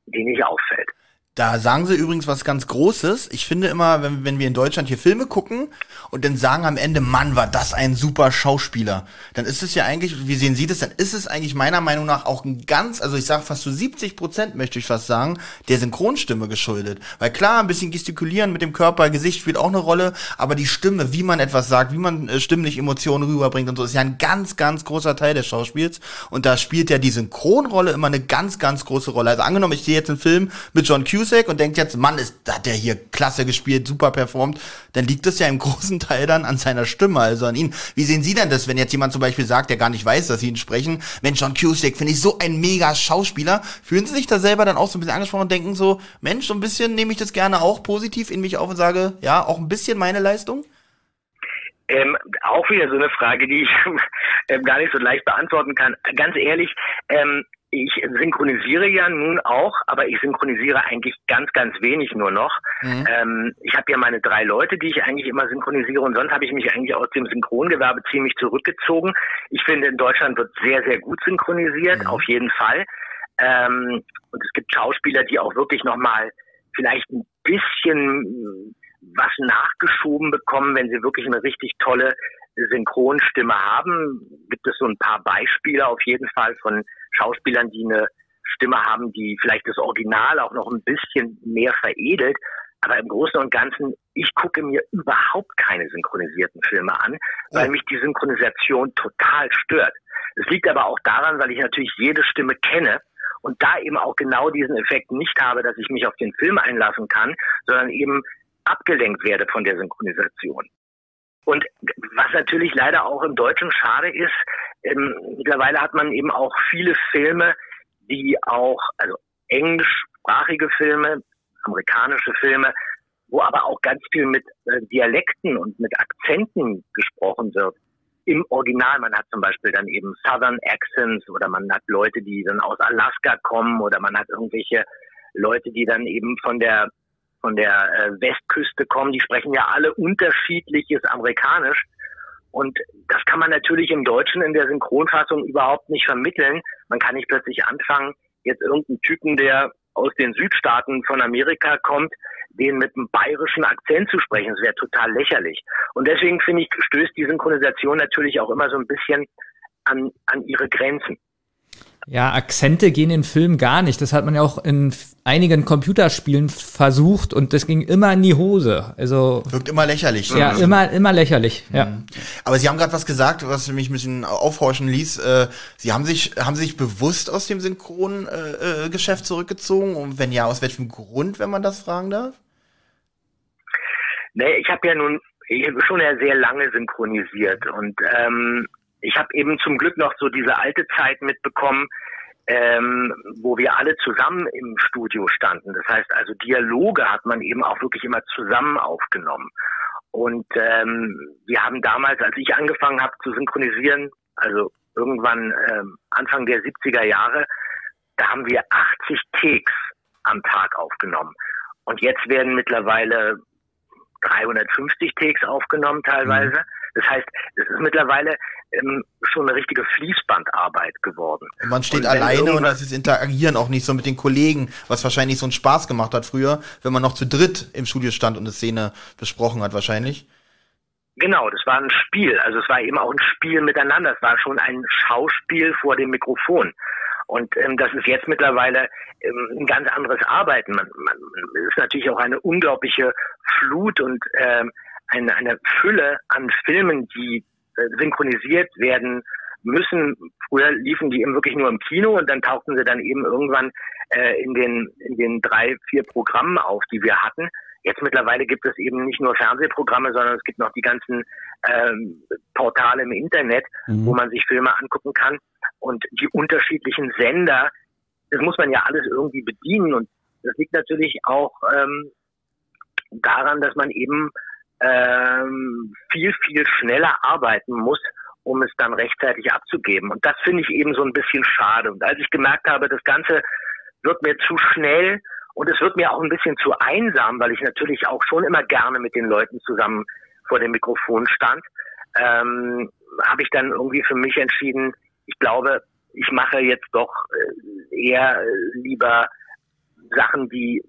die nicht auffällt. Da sagen sie übrigens was ganz Großes. Ich finde immer, wenn, wenn wir in Deutschland hier Filme gucken und dann sagen am Ende, Mann, war das ein super Schauspieler, dann ist es ja eigentlich, wie sehen Sie das, dann ist es eigentlich meiner Meinung nach auch ein ganz, also ich sage fast zu so 70 Prozent, möchte ich fast sagen, der Synchronstimme geschuldet. Weil klar, ein bisschen gestikulieren mit dem Körper, Gesicht spielt auch eine Rolle, aber die Stimme, wie man etwas sagt, wie man äh, stimmlich Emotionen rüberbringt und so, ist ja ein ganz, ganz großer Teil des Schauspiels. Und da spielt ja die Synchronrolle immer eine ganz, ganz große Rolle. Also angenommen, ich sehe jetzt einen Film mit John Cusack und denkt jetzt, Mann, ist, hat der hier klasse gespielt, super performt, dann liegt es ja im [LAUGHS] großen Teil dann an seiner Stimme, also an ihn. Wie sehen Sie denn das, wenn jetzt jemand zum Beispiel sagt, der gar nicht weiß, dass Sie ihn sprechen, Mensch, John Cusack, finde ich so ein mega Schauspieler, fühlen Sie sich da selber dann auch so ein bisschen angesprochen und denken so, Mensch, so ein bisschen nehme ich das gerne auch positiv in mich auf und sage, ja, auch ein bisschen meine Leistung? Ähm, auch wieder so eine Frage, die ich [LAUGHS] ähm, gar nicht so leicht beantworten kann. Ganz ehrlich, ähm, ich synchronisiere ja nun auch, aber ich synchronisiere eigentlich ganz, ganz wenig nur noch. Mhm. Ähm, ich habe ja meine drei Leute, die ich eigentlich immer synchronisiere und sonst habe ich mich eigentlich aus dem Synchrongewerbe ziemlich zurückgezogen. Ich finde, in Deutschland wird sehr, sehr gut synchronisiert, mhm. auf jeden Fall. Ähm, und es gibt Schauspieler, die auch wirklich nochmal vielleicht ein bisschen was nachgeschoben bekommen, wenn sie wirklich eine richtig tolle Synchronstimme haben. Gibt es so ein paar Beispiele auf jeden Fall von Schauspielern, die eine Stimme haben, die vielleicht das Original auch noch ein bisschen mehr veredelt. Aber im Großen und Ganzen, ich gucke mir überhaupt keine synchronisierten Filme an, weil mich die Synchronisation total stört. Es liegt aber auch daran, weil ich natürlich jede Stimme kenne und da eben auch genau diesen Effekt nicht habe, dass ich mich auf den Film einlassen kann, sondern eben abgelenkt werde von der Synchronisation. Und was natürlich leider auch im Deutschen schade ist, ähm, mittlerweile hat man eben auch viele Filme, die auch, also englischsprachige Filme, amerikanische Filme, wo aber auch ganz viel mit äh, Dialekten und mit Akzenten gesprochen wird. Im Original, man hat zum Beispiel dann eben Southern Accents oder man hat Leute, die dann aus Alaska kommen oder man hat irgendwelche Leute, die dann eben von der von der äh, Westküste kommen, die sprechen ja alle unterschiedliches Amerikanisch. Und das kann man natürlich im Deutschen in der Synchronfassung überhaupt nicht vermitteln. Man kann nicht plötzlich anfangen, jetzt irgendeinen Typen, der aus den Südstaaten von Amerika kommt, den mit einem bayerischen Akzent zu sprechen. Das wäre total lächerlich. Und deswegen finde ich, stößt die Synchronisation natürlich auch immer so ein bisschen an, an ihre Grenzen. Ja, Akzente gehen in Filmen gar nicht. Das hat man ja auch in einigen Computerspielen versucht und das ging immer in die Hose. Also wirkt immer lächerlich. Ja, mhm. immer immer lächerlich. Ja. Mhm. Aber Sie haben gerade was gesagt, was mich ein bisschen aufhorchen ließ. Äh, Sie haben sich haben sich bewusst aus dem Synchrongeschäft äh, zurückgezogen und wenn ja, aus welchem Grund, wenn man das fragen darf? Nee, ich habe ja nun ich hab schon ja sehr lange synchronisiert und ähm, ich habe eben zum Glück noch so diese alte Zeit mitbekommen, ähm, wo wir alle zusammen im Studio standen. Das heißt also Dialoge hat man eben auch wirklich immer zusammen aufgenommen. Und ähm, wir haben damals, als ich angefangen habe zu synchronisieren, also irgendwann ähm, Anfang der 70er Jahre, da haben wir 80 Takes am Tag aufgenommen. Und jetzt werden mittlerweile 350 Takes aufgenommen teilweise. Mhm. Das heißt, es ist mittlerweile ähm, schon eine richtige Fließbandarbeit geworden. Und man steht und alleine und das ist Interagieren auch nicht so mit den Kollegen, was wahrscheinlich so einen Spaß gemacht hat früher, wenn man noch zu dritt im Studio stand und eine Szene besprochen hat wahrscheinlich. Genau, das war ein Spiel. Also es war eben auch ein Spiel miteinander. Es war schon ein Schauspiel vor dem Mikrofon. Und ähm, das ist jetzt mittlerweile ähm, ein ganz anderes Arbeiten. Man, man ist natürlich auch eine unglaubliche Flut und ähm, eine, eine Fülle an Filmen, die äh, synchronisiert werden müssen. Früher liefen die eben wirklich nur im Kino und dann tauchten sie dann eben irgendwann äh, in den in den drei vier Programmen auf, die wir hatten. Jetzt mittlerweile gibt es eben nicht nur Fernsehprogramme, sondern es gibt noch die ganzen ähm, Portale im Internet, mhm. wo man sich Filme angucken kann und die unterschiedlichen Sender. Das muss man ja alles irgendwie bedienen und das liegt natürlich auch ähm, daran, dass man eben ähm, viel, viel schneller arbeiten muss, um es dann rechtzeitig abzugeben. Und das finde ich eben so ein bisschen schade. Und als ich gemerkt habe, das Ganze wird mir zu schnell und es wird mir auch ein bisschen zu einsam, weil ich natürlich auch schon immer gerne mit den Leuten zusammen vor dem Mikrofon stand, ähm, habe ich dann irgendwie für mich entschieden, ich glaube, ich mache jetzt doch äh, eher lieber Sachen, die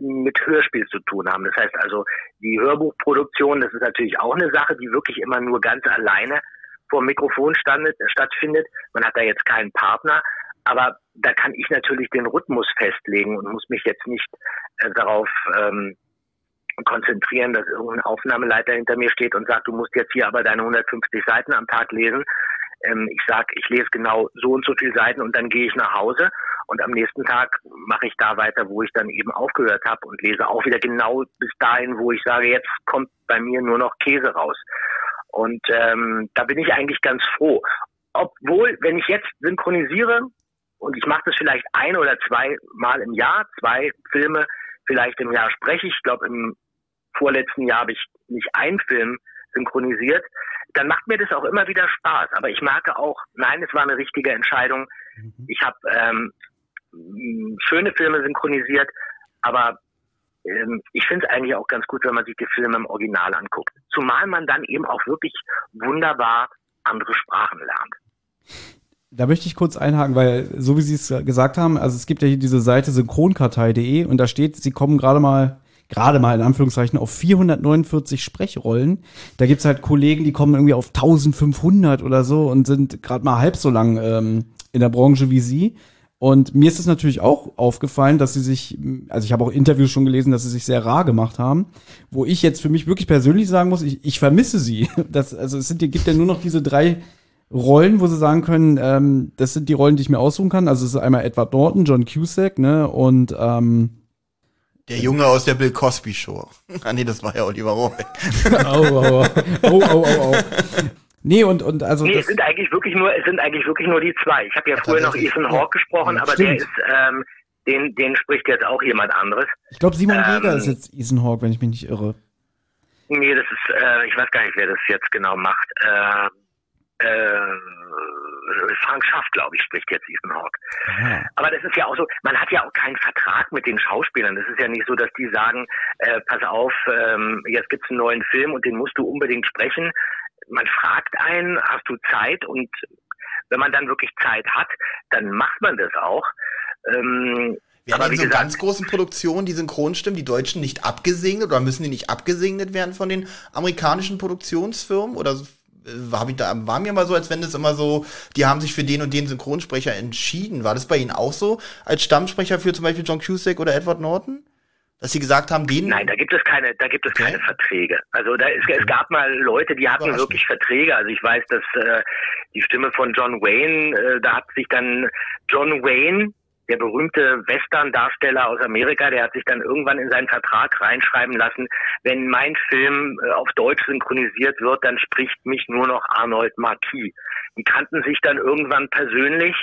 mit Hörspiel zu tun haben. Das heißt also, die Hörbuchproduktion, das ist natürlich auch eine Sache, die wirklich immer nur ganz alleine vor dem Mikrofon standet, stattfindet. Man hat da jetzt keinen Partner, aber da kann ich natürlich den Rhythmus festlegen und muss mich jetzt nicht äh, darauf ähm, konzentrieren, dass irgendein Aufnahmeleiter hinter mir steht und sagt, du musst jetzt hier aber deine 150 Seiten am Tag lesen. Ähm, ich sage, ich lese genau so und so viele Seiten und dann gehe ich nach Hause und am nächsten Tag mache ich da weiter, wo ich dann eben aufgehört habe und lese auch wieder genau bis dahin, wo ich sage, jetzt kommt bei mir nur noch Käse raus. Und ähm, da bin ich eigentlich ganz froh. Obwohl, wenn ich jetzt synchronisiere und ich mache das vielleicht ein oder zwei Mal im Jahr, zwei Filme vielleicht im Jahr spreche ich. Ich glaube, im vorletzten Jahr habe ich nicht einen Film synchronisiert. Dann macht mir das auch immer wieder Spaß. Aber ich merke auch, nein, es war eine richtige Entscheidung. Mhm. Ich habe ähm, schöne Filme synchronisiert, aber ähm, ich finde es eigentlich auch ganz gut, wenn man sich die Filme im Original anguckt. Zumal man dann eben auch wirklich wunderbar andere Sprachen lernt. Da möchte ich kurz einhaken, weil so wie Sie es gesagt haben, also es gibt ja hier diese Seite synchronkartei.de und da steht, Sie kommen gerade mal gerade mal in Anführungszeichen auf 449 Sprechrollen. Da gibt's halt Kollegen, die kommen irgendwie auf 1500 oder so und sind gerade mal halb so lang ähm, in der Branche wie Sie. Und mir ist es natürlich auch aufgefallen, dass sie sich, also ich habe auch Interviews schon gelesen, dass sie sich sehr rar gemacht haben, wo ich jetzt für mich wirklich persönlich sagen muss, ich, ich vermisse sie. [LAUGHS] Das, also es sind, gibt ja nur noch diese drei Rollen, wo sie sagen können, ähm, das sind die Rollen, die ich mir aussuchen kann. Also es ist einmal Edward Norton, John Cusack, ne, und ähm, Der Junge aus der Bill Cosby Show. [LAUGHS] ah nee, das war ja Oliver Rohrbeck. [LAUGHS] au, au, au, au, au, au, au. Nee, und, und also Nee, das, es sind eigentlich wirklich nur, es sind eigentlich wirklich nur die zwei. Ich habe ja früher noch. Ethan Hawke gesprochen, Ja, aber stimmt. der ist, ähm, den, den spricht jetzt auch jemand anderes. ich glaube Simon ähm, Jäger ist jetzt Ethan Hawke, wenn ich mich nicht irre. Nee, das ist, äh, ich weiß gar nicht, wer das jetzt genau macht. Äh, äh, Frank Schaff, glaube ich, spricht jetzt Ethan Hawke. Aha. Aber das ist ja auch so, man hat ja auch keinen Vertrag mit den Schauspielern. Das ist ja nicht so, dass die sagen, äh, pass auf, ähm, jetzt gibt's einen neuen Film und den musst du unbedingt sprechen. Man fragt einen, hast du Zeit? Und wenn man dann wirklich Zeit hat, dann macht man das auch. Ähm, Werden aber in so gesagt, ganz großen Produktionen die Synchronstimmen, die Deutschen nicht abgesegnet oder müssen die nicht abgesegnet werden von den amerikanischen Produktionsfirmen? Oder so, hab ich da, war mir mal so, als wenn das immer so, die haben sich für den und den Synchronsprecher entschieden. War das bei Ihnen auch so, als Stammsprecher für zum Beispiel John Cusack oder Edward Norton? Dass sie gesagt haben, den. Nein, da gibt es keine, da gibt es Okay. keine Verträge. Also da es, es gab mal Leute, die hatten wirklich Verträge. Also ich weiß, dass äh, die Stimme von John Wayne, äh, da hat sich dann John Wayne, der berühmte Western-Darsteller aus Amerika, der hat sich dann irgendwann in seinen Vertrag reinschreiben lassen, wenn mein Film äh, auf Deutsch synchronisiert wird, dann spricht mich nur noch Arnold Marquis. Die kannten sich dann irgendwann persönlich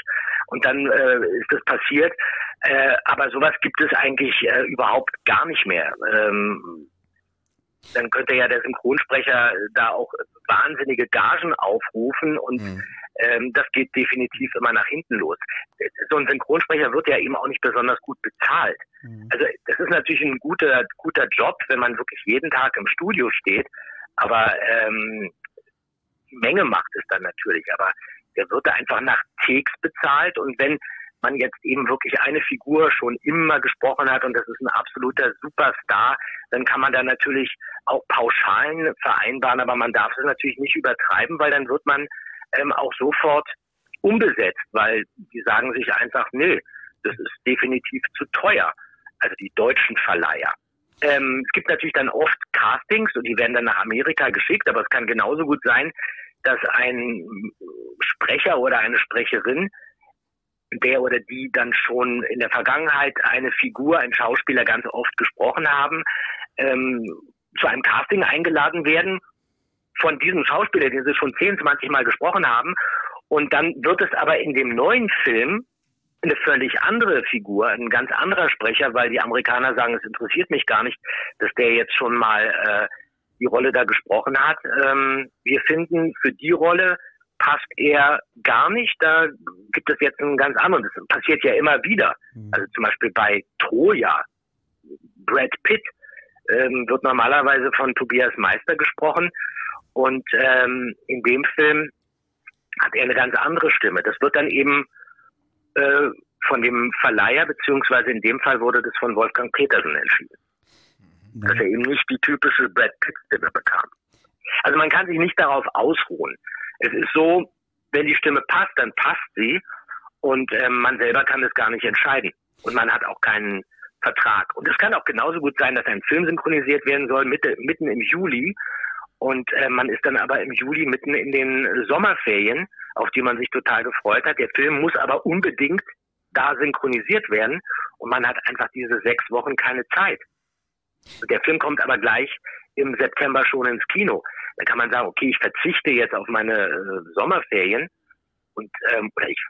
und dann äh, ist das passiert. Äh, aber sowas gibt es eigentlich äh, überhaupt gar nicht mehr. Ähm, dann könnte ja der Synchronsprecher da auch wahnsinnige Gagen aufrufen und Hm. Ähm, das geht definitiv immer nach hinten los. So ein Synchronsprecher wird ja eben auch nicht besonders gut bezahlt. Also das ist natürlich ein guter, guter Job, wenn man wirklich jeden Tag im Studio steht, aber ähm, die Menge macht es dann natürlich, aber der wird da einfach nach Takes bezahlt und wenn man jetzt eben wirklich eine Figur schon immer gesprochen hat und das ist ein absoluter Superstar, dann kann man da natürlich auch Pauschalen vereinbaren, aber man darf es natürlich nicht übertreiben, weil dann wird man ähm, auch sofort umbesetzt, weil die sagen sich einfach, nö, das ist definitiv zu teuer. Also die deutschen Verleiher. Ähm, es gibt natürlich dann oft Castings und die werden dann nach Amerika geschickt, aber es kann genauso gut sein, dass ein Sprecher oder eine Sprecherin, der oder die dann schon in der Vergangenheit eine Figur, ein Schauspieler ganz oft gesprochen haben, ähm, zu einem Casting eingeladen werden von diesem Schauspieler, den sie schon 10, 20 Mal gesprochen haben. Und dann wird es aber in dem neuen Film eine völlig andere Figur, ein ganz anderer Sprecher, weil die Amerikaner sagen, es interessiert mich gar nicht, dass der jetzt schon mal äh, die Rolle da gesprochen hat. Ähm, wir finden, für die Rolle passt er gar nicht. Da gibt es jetzt einen ganz anderen. Das passiert ja immer wieder. Also zum Beispiel bei Troja, Brad Pitt ähm, wird normalerweise von Tobias Meister gesprochen und ähm, in dem Film hat er eine ganz andere Stimme. Das wird dann eben äh, von dem Verleiher, beziehungsweise in dem Fall wurde das von Wolfgang Petersen entschieden. Dass er eben nicht die typische Brad Pitt-Stimme bekam. Also man kann sich nicht darauf ausruhen. Es ist so, wenn die Stimme passt, dann passt sie und ähm, man selber kann es gar nicht entscheiden. Und man hat auch keinen Vertrag. Und es kann auch genauso gut sein, dass ein Film synchronisiert werden soll, mitte, mitten im Juli. Und äh, man ist dann aber im Juli mitten in den Sommerferien, auf die man sich total gefreut hat. Der Film muss aber unbedingt da synchronisiert werden. Und man hat einfach diese sechs Wochen keine Zeit. Der Film kommt aber gleich im September schon ins Kino. Da kann man sagen, okay, ich verzichte jetzt auf meine äh, Sommerferien und ähm, oder ich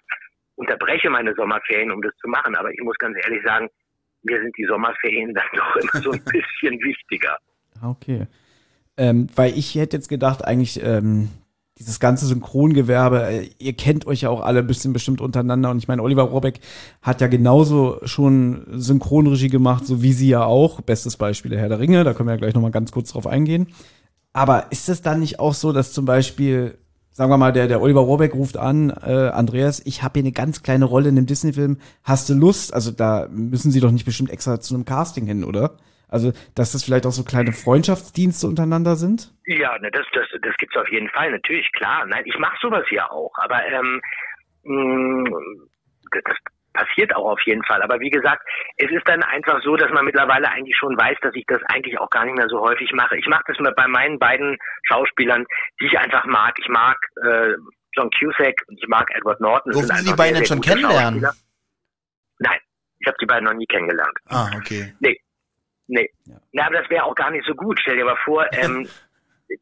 unterbreche meine Sommerferien, um das zu machen. Aber ich muss ganz ehrlich sagen, mir sind die Sommerferien [LAUGHS] dann doch immer so ein [LAUGHS] bisschen wichtiger. Okay. Ähm, weil ich hätte jetzt gedacht, eigentlich ähm, dieses ganze Synchrongewerbe, äh, ihr kennt euch ja auch alle ein bisschen bestimmt untereinander und ich meine, Oliver Rohrbeck hat ja genauso schon Synchronregie gemacht, so wie sie ja auch. Bestes Beispiel der Herr der Ringe, da können wir ja gleich nochmal ganz kurz drauf eingehen. Aber ist es dann nicht auch so, dass zum Beispiel, sagen wir mal, der, der Oliver Rohrbeck ruft an, äh, Andreas, ich habe hier eine ganz kleine Rolle in einem Disney-Film, hast du Lust? Also da müssen sie doch nicht bestimmt extra zu einem Casting hin, oder? Also, dass das vielleicht auch so kleine Freundschaftsdienste untereinander sind? Ja, ne, das, das, das gibt's auf jeden Fall, natürlich, klar. Nein, ich mache sowas ja auch, aber ähm, mh, das passiert auch auf jeden Fall. Aber wie gesagt, es ist dann einfach so, dass man mittlerweile eigentlich schon weiß, dass ich das eigentlich auch gar nicht mehr so häufig mache. Ich mache das mal bei meinen beiden Schauspielern, die ich einfach mag. Ich mag äh, John Cusack und ich mag Edward Norton. Durften sind Sie die beiden denn schon kennenlernen? Nein, ich habe die beiden noch nie kennengelernt. Ah, okay. Nee. Nee. Ja. Ja, aber das wäre auch gar nicht so gut. Stell dir mal vor, [LAUGHS] ähm,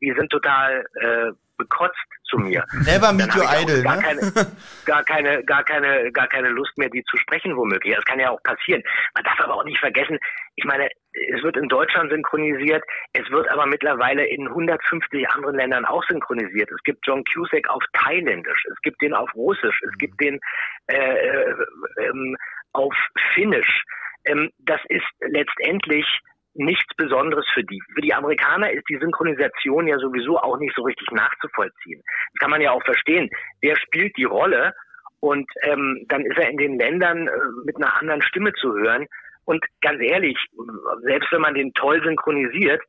die sind total äh, bekotzt zu mir. Never meet your idol, gar ne? keine, [LAUGHS] gar keine, gar keine, gar keine Lust mehr, die zu sprechen womöglich. Das kann ja auch passieren. Man darf aber auch nicht vergessen, ich meine, es wird in Deutschland synchronisiert, es wird aber mittlerweile in 150 anderen Ländern auch synchronisiert. Es gibt John Cusack auf Thailändisch, es gibt den auf Russisch, es gibt den äh, äh, ähm, auf Finnisch. Ähm, das ist letztendlich nichts Besonderes für die. Für die Amerikaner ist die Synchronisation ja sowieso auch nicht so richtig nachzuvollziehen. Das kann man ja auch verstehen. Wer spielt die Rolle? Und ähm, dann ist er in den Ländern äh, mit einer anderen Stimme zu hören. Und ganz ehrlich, selbst wenn man den toll synchronisiert,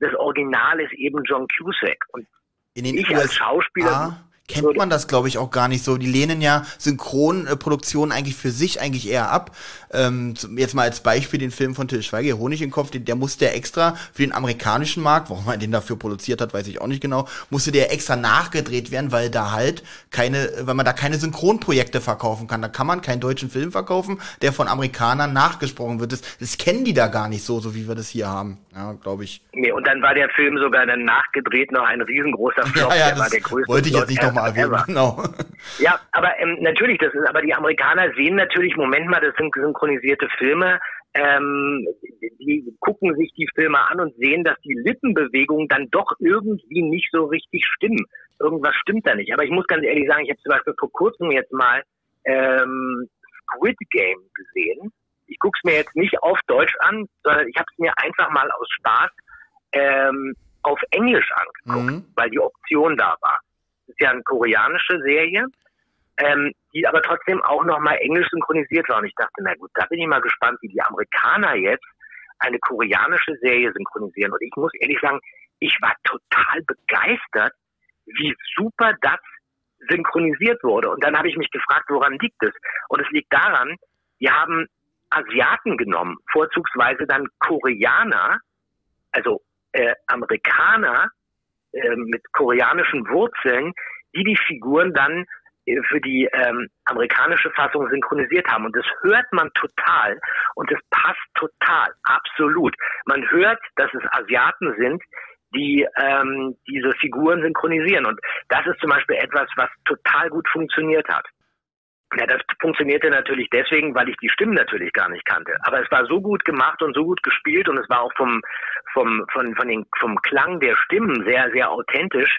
das Original ist eben John Cusack. Und In den ich als USA Schauspieler kennt man das, glaube ich, auch gar nicht so. Die lehnen ja Synchronproduktionen eigentlich für sich eigentlich eher ab. Ähm, jetzt mal als Beispiel den Film von Till Schweiger, Honig im Kopf, den, der musste ja extra für den amerikanischen Markt, warum man den dafür produziert hat, weiß ich auch nicht genau, musste der extra nachgedreht werden, weil da halt keine, weil man da keine Synchronprojekte verkaufen kann. Da kann man keinen deutschen Film verkaufen, der von Amerikanern nachgesprochen wird. Das, das kennen die da gar nicht so, so wie wir das hier haben. Ja, glaube ich. Nee, und dann war der Film sogar dann nachgedreht noch ein riesengroßer [LAUGHS] Flop. Ja, ja, der war der größte wollte ich jetzt nicht nochmal ever. erwähnen. Genau. Ja, aber ähm, natürlich, das ist, aber die Amerikaner sehen natürlich, Moment mal, das sind synchronisierte Filme, ähm, die gucken sich die Filme an und sehen, dass die Lippenbewegungen dann doch irgendwie nicht so richtig stimmen. Irgendwas stimmt da nicht. Aber ich muss ganz ehrlich sagen, ich habe zum Beispiel vor kurzem jetzt mal ähm, Squid Game gesehen. Ich gucke es mir jetzt nicht auf Deutsch an, sondern ich habe es mir einfach mal aus Spaß ähm, auf Englisch angeguckt, Mhm. weil die Option da war. Ist ja eine koreanische Serie, ähm, die aber trotzdem auch nochmal englisch synchronisiert war. Und ich dachte, na gut, da bin ich mal gespannt, wie die Amerikaner jetzt eine koreanische Serie synchronisieren. Und ich muss ehrlich sagen, ich war total begeistert, wie super das synchronisiert wurde. Und dann habe ich mich gefragt, woran liegt es? Und es liegt daran, wir haben Asiaten genommen, vorzugsweise dann Koreaner, also äh, Amerikaner äh, mit koreanischen Wurzeln, die die Figuren dann äh, für die ähm, amerikanische Fassung synchronisiert haben. Und das hört man total und das passt total, absolut. Man hört, dass es Asiaten sind, die ähm, diese Figuren synchronisieren. Und das ist zum Beispiel etwas, was total gut funktioniert hat. Ja, das funktionierte natürlich deswegen, weil ich die Stimmen natürlich gar nicht kannte. Aber es war so gut gemacht und so gut gespielt und es war auch vom, vom, von, von den, vom Klang der Stimmen sehr, sehr authentisch.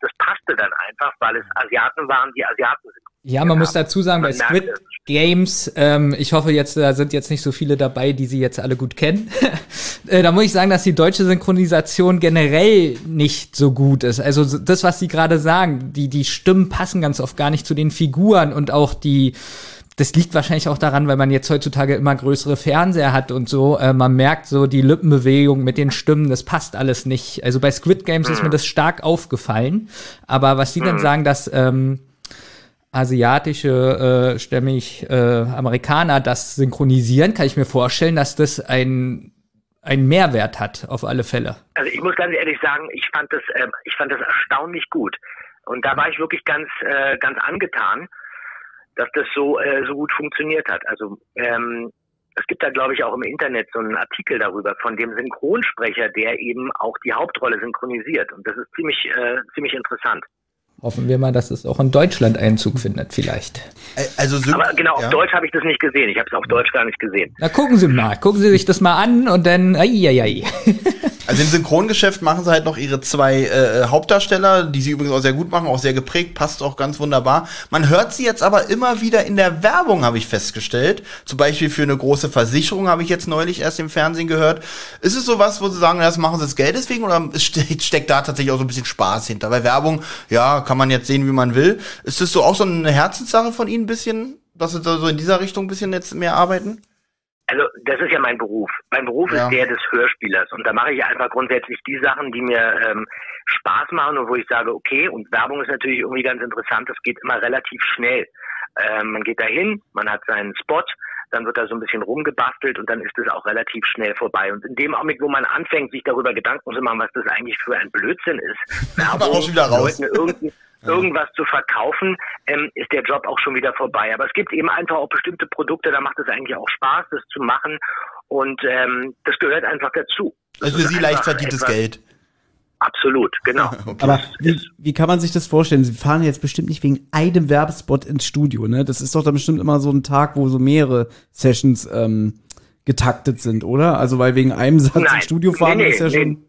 Das passte dann einfach, weil es Asiaten waren, die Asiaten sind. Ja, man muss dazu sagen, bei Man Squid es. Games, ähm, ich hoffe jetzt, da sind jetzt nicht so viele dabei, die sie jetzt alle gut kennen. [LAUGHS] äh, da muss ich sagen, dass die deutsche Synchronisation generell nicht so gut ist. Also so- das, was sie gerade sagen, die, die Stimmen passen ganz oft gar nicht zu den Figuren und auch die, das liegt wahrscheinlich auch daran, weil man jetzt heutzutage immer größere Fernseher hat und so. Äh, man merkt so die Lippenbewegung mit den Stimmen, das passt alles nicht. Also bei Squid Games ist mir das stark aufgefallen. Aber was sie dann sagen, dass ähm, asiatische, äh, stämmig äh, Amerikaner das synchronisieren, kann ich mir vorstellen, dass das ein einen Mehrwert hat, auf alle Fälle. Also ich muss ganz ehrlich sagen, ich fand das, ähm, ich fand das erstaunlich gut. Und da war ich wirklich ganz, äh, ganz angetan, dass das so, äh, so gut funktioniert hat. Also ähm, es gibt da, glaube ich, auch im Internet so einen Artikel darüber von dem Synchronsprecher, der eben auch die Hauptrolle synchronisiert. Und das ist ziemlich, äh, ziemlich interessant. Hoffen wir mal, dass es auch in Deutschland Einzug findet, vielleicht. Also Synchro, Aber genau, auf ja. Deutsch habe ich das nicht gesehen. Ich habe es auf Deutsch gar nicht gesehen. Na, gucken Sie mal, gucken Sie sich das mal an und dann, ai, ai, ai. Also im Synchrongeschäft machen sie halt noch ihre zwei äh, Hauptdarsteller, die sie übrigens auch sehr gut machen, auch sehr geprägt, passt auch ganz wunderbar. Man hört sie jetzt aber immer wieder in der Werbung, habe ich festgestellt. Zum Beispiel für eine große Versicherung habe ich jetzt neulich erst im Fernsehen gehört. Ist es sowas, wo sie sagen, das machen sie das Geld deswegen oder steckt, da tatsächlich auch so ein bisschen Spaß hinter? Weil Werbung, ja, kann man jetzt sehen, wie man will. Ist das so auch so eine Herzenssache von Ihnen ein bisschen, dass sie da so in dieser Richtung ein bisschen jetzt mehr arbeiten? Also das ist ja mein Beruf. Mein Beruf Ja. ist der des Hörspielers und da mache ich einfach grundsätzlich die Sachen, die mir ähm, Spaß machen und wo ich sage, okay, und Werbung ist natürlich irgendwie ganz interessant, das geht immer relativ schnell. Ähm, man geht dahin, man hat seinen Spot, dann wird da so ein bisschen rumgebastelt und dann ist es auch relativ schnell vorbei. Und in dem Augenblick, wo man anfängt, sich darüber Gedanken zu machen, was das eigentlich für ein Blödsinn ist, [LAUGHS] Aber auch wieder raus. Leuten irgendwas zu verkaufen, ähm, ist der Job auch schon wieder vorbei. Aber es gibt eben einfach auch bestimmte Produkte, da macht es eigentlich auch Spaß, das zu machen. Und ähm, das gehört einfach dazu. Das Also für Sie leicht verdientes Geld. Absolut, genau. [LAUGHS] Aber wie, wie kann man sich das vorstellen? Sie fahren jetzt bestimmt nicht wegen einem Werbespot ins Studio, ne? Das ist doch dann bestimmt immer so ein Tag, wo so mehrere Sessions ähm, getaktet sind, oder? Also weil wegen einem Satz Nein. ins Studio fahren Nee, nee, ist ja nee. schon.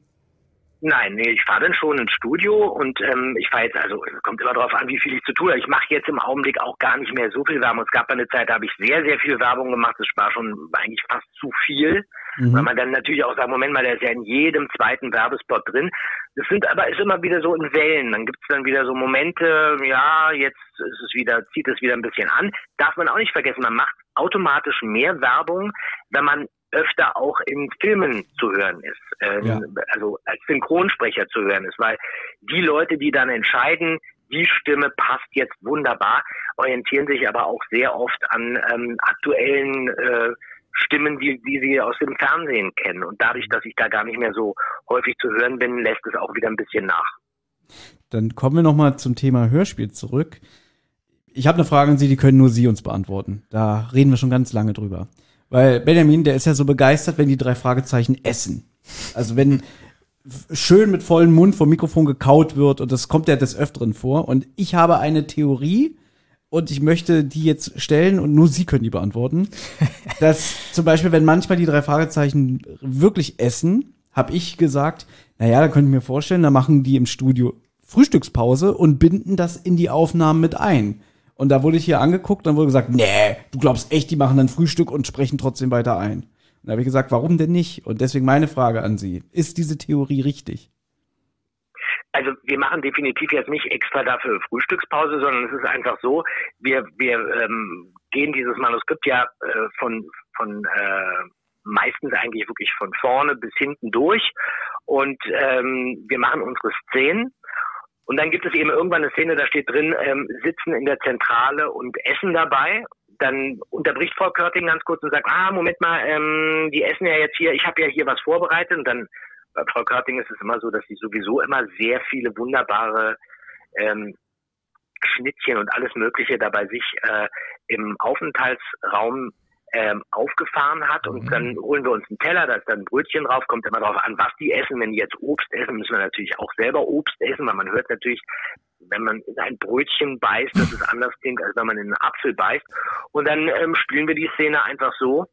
Nein, nee, ich fahre dann schon ins Studio und ähm, ich fahre jetzt, also es kommt immer darauf an, wie viel ich zu tun habe. Ich mache jetzt im Augenblick auch gar nicht mehr so viel Werbung. Es gab mal eine Zeit, da habe ich sehr, sehr viel Werbung gemacht. Das war schon eigentlich fast zu viel. Weil man dann natürlich auch sagt, Moment mal, der ist ja in jedem zweiten Werbespot drin. Das sind aber ist immer wieder so in Wellen. Dann gibt es dann wieder so Momente, ja, jetzt ist es wieder, zieht es wieder ein bisschen an. Darf man auch nicht vergessen, man macht automatisch mehr Werbung, wenn man öfter auch in Filmen zu hören ist, ähm, Ja. also als Synchronsprecher zu hören ist, weil die Leute, die dann entscheiden, die Stimme passt jetzt wunderbar, orientieren sich aber auch sehr oft an ähm, aktuellen äh, Stimmen, die, die sie aus dem Fernsehen kennen. Und dadurch, dass ich da gar nicht mehr so häufig zu hören bin, lässt es auch wieder ein bisschen nach. Dann kommen wir noch mal zum Thema Hörspiel zurück. Ich habe eine Frage an Sie, die können nur Sie uns beantworten. Da reden wir schon ganz lange drüber. Weil Benjamin, der ist ja so begeistert, wenn die drei Fragezeichen essen. Also wenn schön mit vollem Mund vom Mikrofon gekaut wird und das kommt ja des Öfteren vor. Und ich habe eine Theorie und ich möchte die jetzt stellen und nur Sie können die beantworten. [LAUGHS] dass zum Beispiel, wenn manchmal die drei Fragezeichen wirklich essen, habe ich gesagt, naja, da könnte ich mir vorstellen, da machen die im Studio Frühstückspause und binden das in die Aufnahmen mit ein. Und da wurde ich hier angeguckt, dann wurde gesagt, nee, du glaubst echt, die machen dann Frühstück und sprechen trotzdem weiter ein. Und da habe ich gesagt, warum denn nicht? Und deswegen meine Frage an Sie. Ist diese Theorie richtig? Also wir machen definitiv jetzt nicht extra dafür Frühstückspause, sondern es ist einfach so, wir, wir ähm, gehen dieses Manuskript ja äh, von, von äh, meistens eigentlich wirklich von vorne bis hinten durch und ähm, wir machen unsere Szenen und dann gibt es eben irgendwann eine Szene, da steht drin, ähm, sitzen in der Zentrale und essen dabei. Dann unterbricht Frau Körting ganz kurz und sagt, ah, Moment mal, ähm, die essen ja jetzt hier, ich habe ja hier was vorbereitet. Und dann bei Frau Körting ist es immer so, dass sie sowieso immer sehr viele wunderbare ähm, Schnittchen und alles Mögliche dabei sich äh, im Aufenthaltsraum ähm, aufgefahren hat und dann holen wir uns einen Teller, da ist dann ein Brötchen drauf, kommt immer darauf an, was die essen. Wenn die jetzt Obst essen, müssen wir natürlich auch selber Obst essen, weil man hört natürlich, wenn man in ein Brötchen beißt, dass es anders klingt, als wenn man in einen Apfel beißt. Und dann ähm, spielen wir die Szene einfach so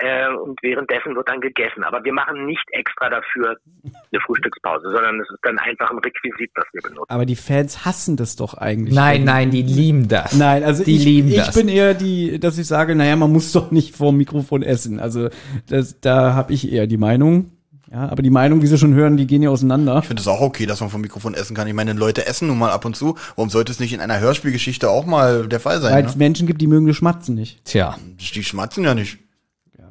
äh, und währenddessen wird dann gegessen. Aber wir machen nicht extra dafür eine Frühstückspause, sondern es ist dann einfach ein Requisit, was wir benutzen. Aber die Fans hassen das doch eigentlich. Nein, nein, die lieben das. Nein, also die ich, lieben ich das. bin eher die, dass ich sage, naja, man muss doch nicht vor dem Mikrofon essen. Also das, da habe ich eher die Meinung. Ja, aber die Meinung, wie Sie schon hören, die gehen ja auseinander. Ich finde es auch okay, dass man vom Mikrofon essen kann. Ich meine, Leute essen nun mal ab und zu. Warum sollte es nicht in einer Hörspielgeschichte auch mal der Fall Weil sein? es Ne? Menschen gibt, die mögen das Schmatzen nicht. Tja. Die schmatzen ja nicht.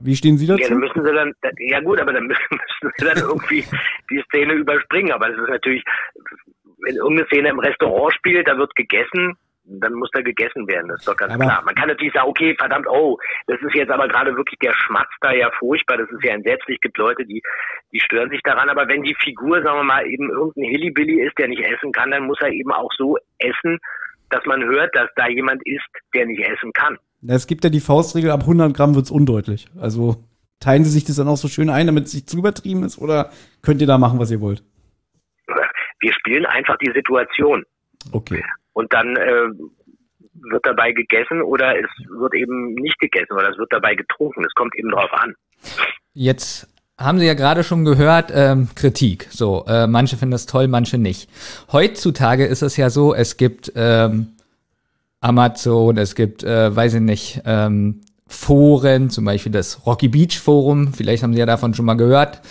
Wie stehen Sie Ja, dazu? dann müssen sie dann, ja gut, aber dann [LAUGHS] müssen sie dann irgendwie die Szene überspringen. Aber das ist natürlich, wenn irgendeine Szene im Restaurant spielt, da wird gegessen, dann muss da gegessen werden. Das ist doch ganz Aber- klar. Man kann natürlich sagen, okay, verdammt, oh, das ist jetzt aber gerade wirklich der Schmatz da ja furchtbar. Das ist ja entsetzlich. Es gibt Leute, die, die stören sich daran. Aber wenn die Figur, sagen wir mal, eben irgendein Hillybilly ist, der nicht essen kann, dann muss er eben auch so essen, dass man hört, dass da jemand ist, der nicht essen kann. Es gibt ja die Faustregel, ab 100 Gramm wird's undeutlich. Also teilen Sie sich das dann auch so schön ein, damit es nicht zu übertrieben ist? Oder könnt ihr da machen, was ihr wollt? Wir spielen einfach die Situation. Okay. und dann äh, wird dabei gegessen oder es wird eben nicht gegessen oder es wird dabei getrunken. Es kommt eben drauf an. Jetzt haben Sie ja gerade schon gehört, ähm, Kritik. So, äh, manche finden das toll, manche nicht. Heutzutage ist es ja so, es gibt ähm, Amazon, es gibt, äh, weiß ich nicht, ähm, Foren, zum Beispiel das Rocky Beach Forum, vielleicht haben Sie ja davon schon mal gehört.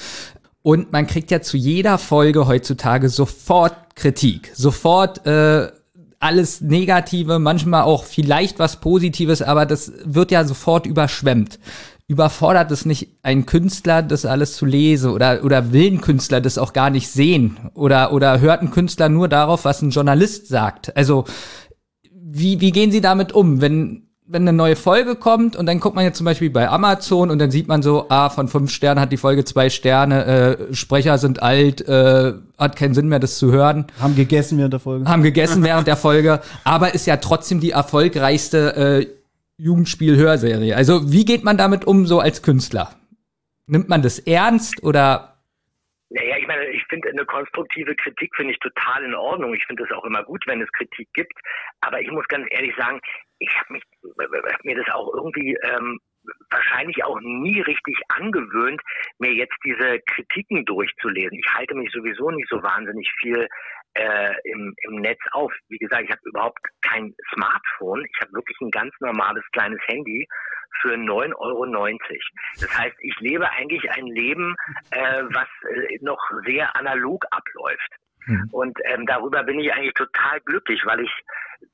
Und man kriegt ja zu jeder Folge heutzutage sofort Kritik, sofort äh, alles Negative, manchmal auch vielleicht was Positives, aber das wird ja sofort überschwemmt. Überfordert es nicht ein Künstler, das alles zu lesen oder, oder will ein Künstler das auch gar nicht sehen oder, oder hört ein Künstler nur darauf, was ein Journalist sagt? Also, wie, wie gehen Sie damit um, wenn wenn eine neue Folge kommt und dann guckt man jetzt zum Beispiel bei Amazon und dann sieht man so, ah, von fünf Sternen hat die Folge zwei Sterne, äh, Sprecher sind alt, äh, hat keinen Sinn mehr, das zu hören. Haben gegessen während der Folge. Haben gegessen während der Folge, aber ist ja trotzdem die erfolgreichste äh, Jugendspiel-Hörserie. Also wie geht man damit um, so als Künstler? Nimmt man das ernst oder naja, ich meine, ich finde eine konstruktive Kritik finde ich total in Ordnung. Ich finde es auch immer gut, wenn es Kritik gibt. Aber ich muss ganz ehrlich sagen, ich habe mich hab mir das auch irgendwie ähm, wahrscheinlich auch nie richtig angewöhnt, mir jetzt diese Kritiken durchzulesen. Ich halte mich sowieso nicht so wahnsinnig viel äh, im, im Netz auf. Wie gesagt, ich habe überhaupt kein Smartphone. Ich habe wirklich ein ganz normales kleines Handy für 9,90 Euro. Das heißt, ich lebe eigentlich ein Leben, äh, was äh, noch sehr analog abläuft. Mhm. Und ähm, darüber bin ich eigentlich total glücklich, weil ich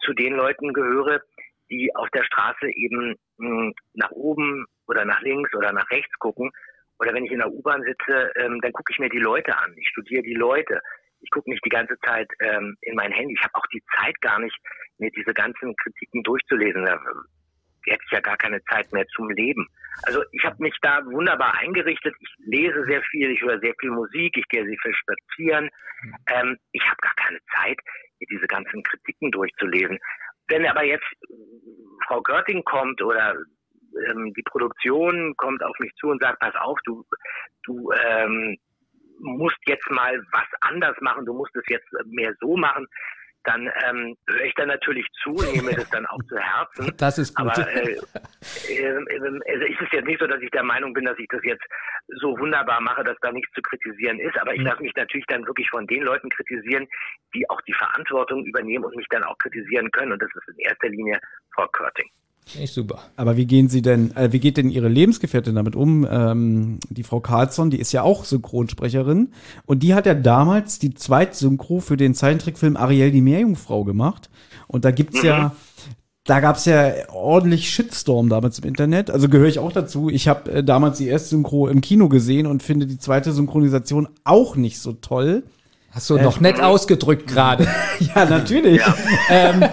zu den Leuten gehöre, die auf der Straße eben mh, hm, nach oben oder nach links oder nach rechts gucken. Oder wenn ich in der U-Bahn sitze, ähm, dann gucke ich mir die Leute an. Ich studiere die Leute. Ich gucke nicht die ganze Zeit ähm, in mein Handy. Ich habe auch die Zeit gar nicht, mir diese ganzen Kritiken durchzulesen. Da hätte ich ja gar keine Zeit mehr zum Leben. Also ich habe mich da wunderbar eingerichtet. Ich lese sehr viel, ich höre sehr viel Musik, ich gehe sehr viel spazieren. Ähm, ich habe gar keine Zeit, mir diese ganzen Kritiken durchzulesen. Wenn aber jetzt äh, Frau Görting kommt oder ähm, die Produktion kommt auf mich zu und sagt, pass auf, du, du ähm, musst jetzt mal was anders machen, du musst es jetzt mehr so machen, dann ähm, höre ich da natürlich zu, nehme das dann auch zu Herzen. [LAUGHS] Das ist gut. Aber äh, äh, also ist es jetzt nicht so, dass ich der Meinung bin, dass ich das jetzt so wunderbar mache, dass da nichts zu kritisieren ist. Aber ich mhm. lasse mich natürlich dann wirklich von den Leuten kritisieren, die auch die Verantwortung übernehmen und mich dann auch kritisieren können. Und das ist in erster Linie Frau Körting. Echt super. Aber wie gehen Sie denn, äh, wie geht denn Ihre Lebensgefährtin damit um? Ähm, die Frau Carlsson, die ist ja auch Synchronsprecherin und die hat ja damals die Zweitsynchro für den Zeichentrickfilm Ariel die Meerjungfrau gemacht. Und da gibt's mhm. ja, da gab's ja ordentlich Shitstorm damals im Internet. Also gehöre ich auch dazu. Ich habe äh, damals die erste Synchro im Kino gesehen und finde die zweite Synchronisation auch nicht so toll. Hast du äh, noch nett ausgedrückt gerade. [LAUGHS] ja, natürlich. Ja. Ähm,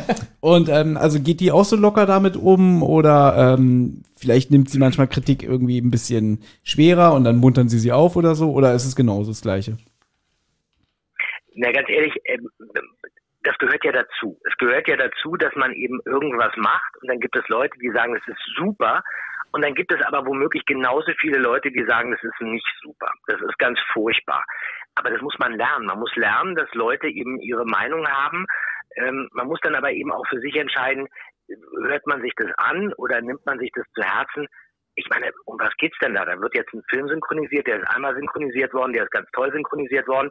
und ähm, also geht die auch so locker damit um oder ähm, vielleicht nimmt sie manchmal Kritik irgendwie ein bisschen schwerer und dann muntern sie sie auf oder so oder ist es genauso das Gleiche? Na, ganz ehrlich, ähm, das gehört ja dazu. Es gehört ja dazu, dass man eben irgendwas macht und dann gibt es Leute, die sagen, es ist super und dann gibt es aber womöglich genauso viele Leute, die sagen, das ist nicht super. Das ist ganz furchtbar. Aber das muss man lernen. Man muss lernen, dass Leute eben ihre Meinung haben. Ähm, man muss dann aber eben auch für sich entscheiden, hört man sich das an oder nimmt man sich das zu Herzen? Ich meine, um was geht's denn da? Da wird jetzt ein Film synchronisiert, der ist einmal synchronisiert worden, der ist ganz toll synchronisiert worden.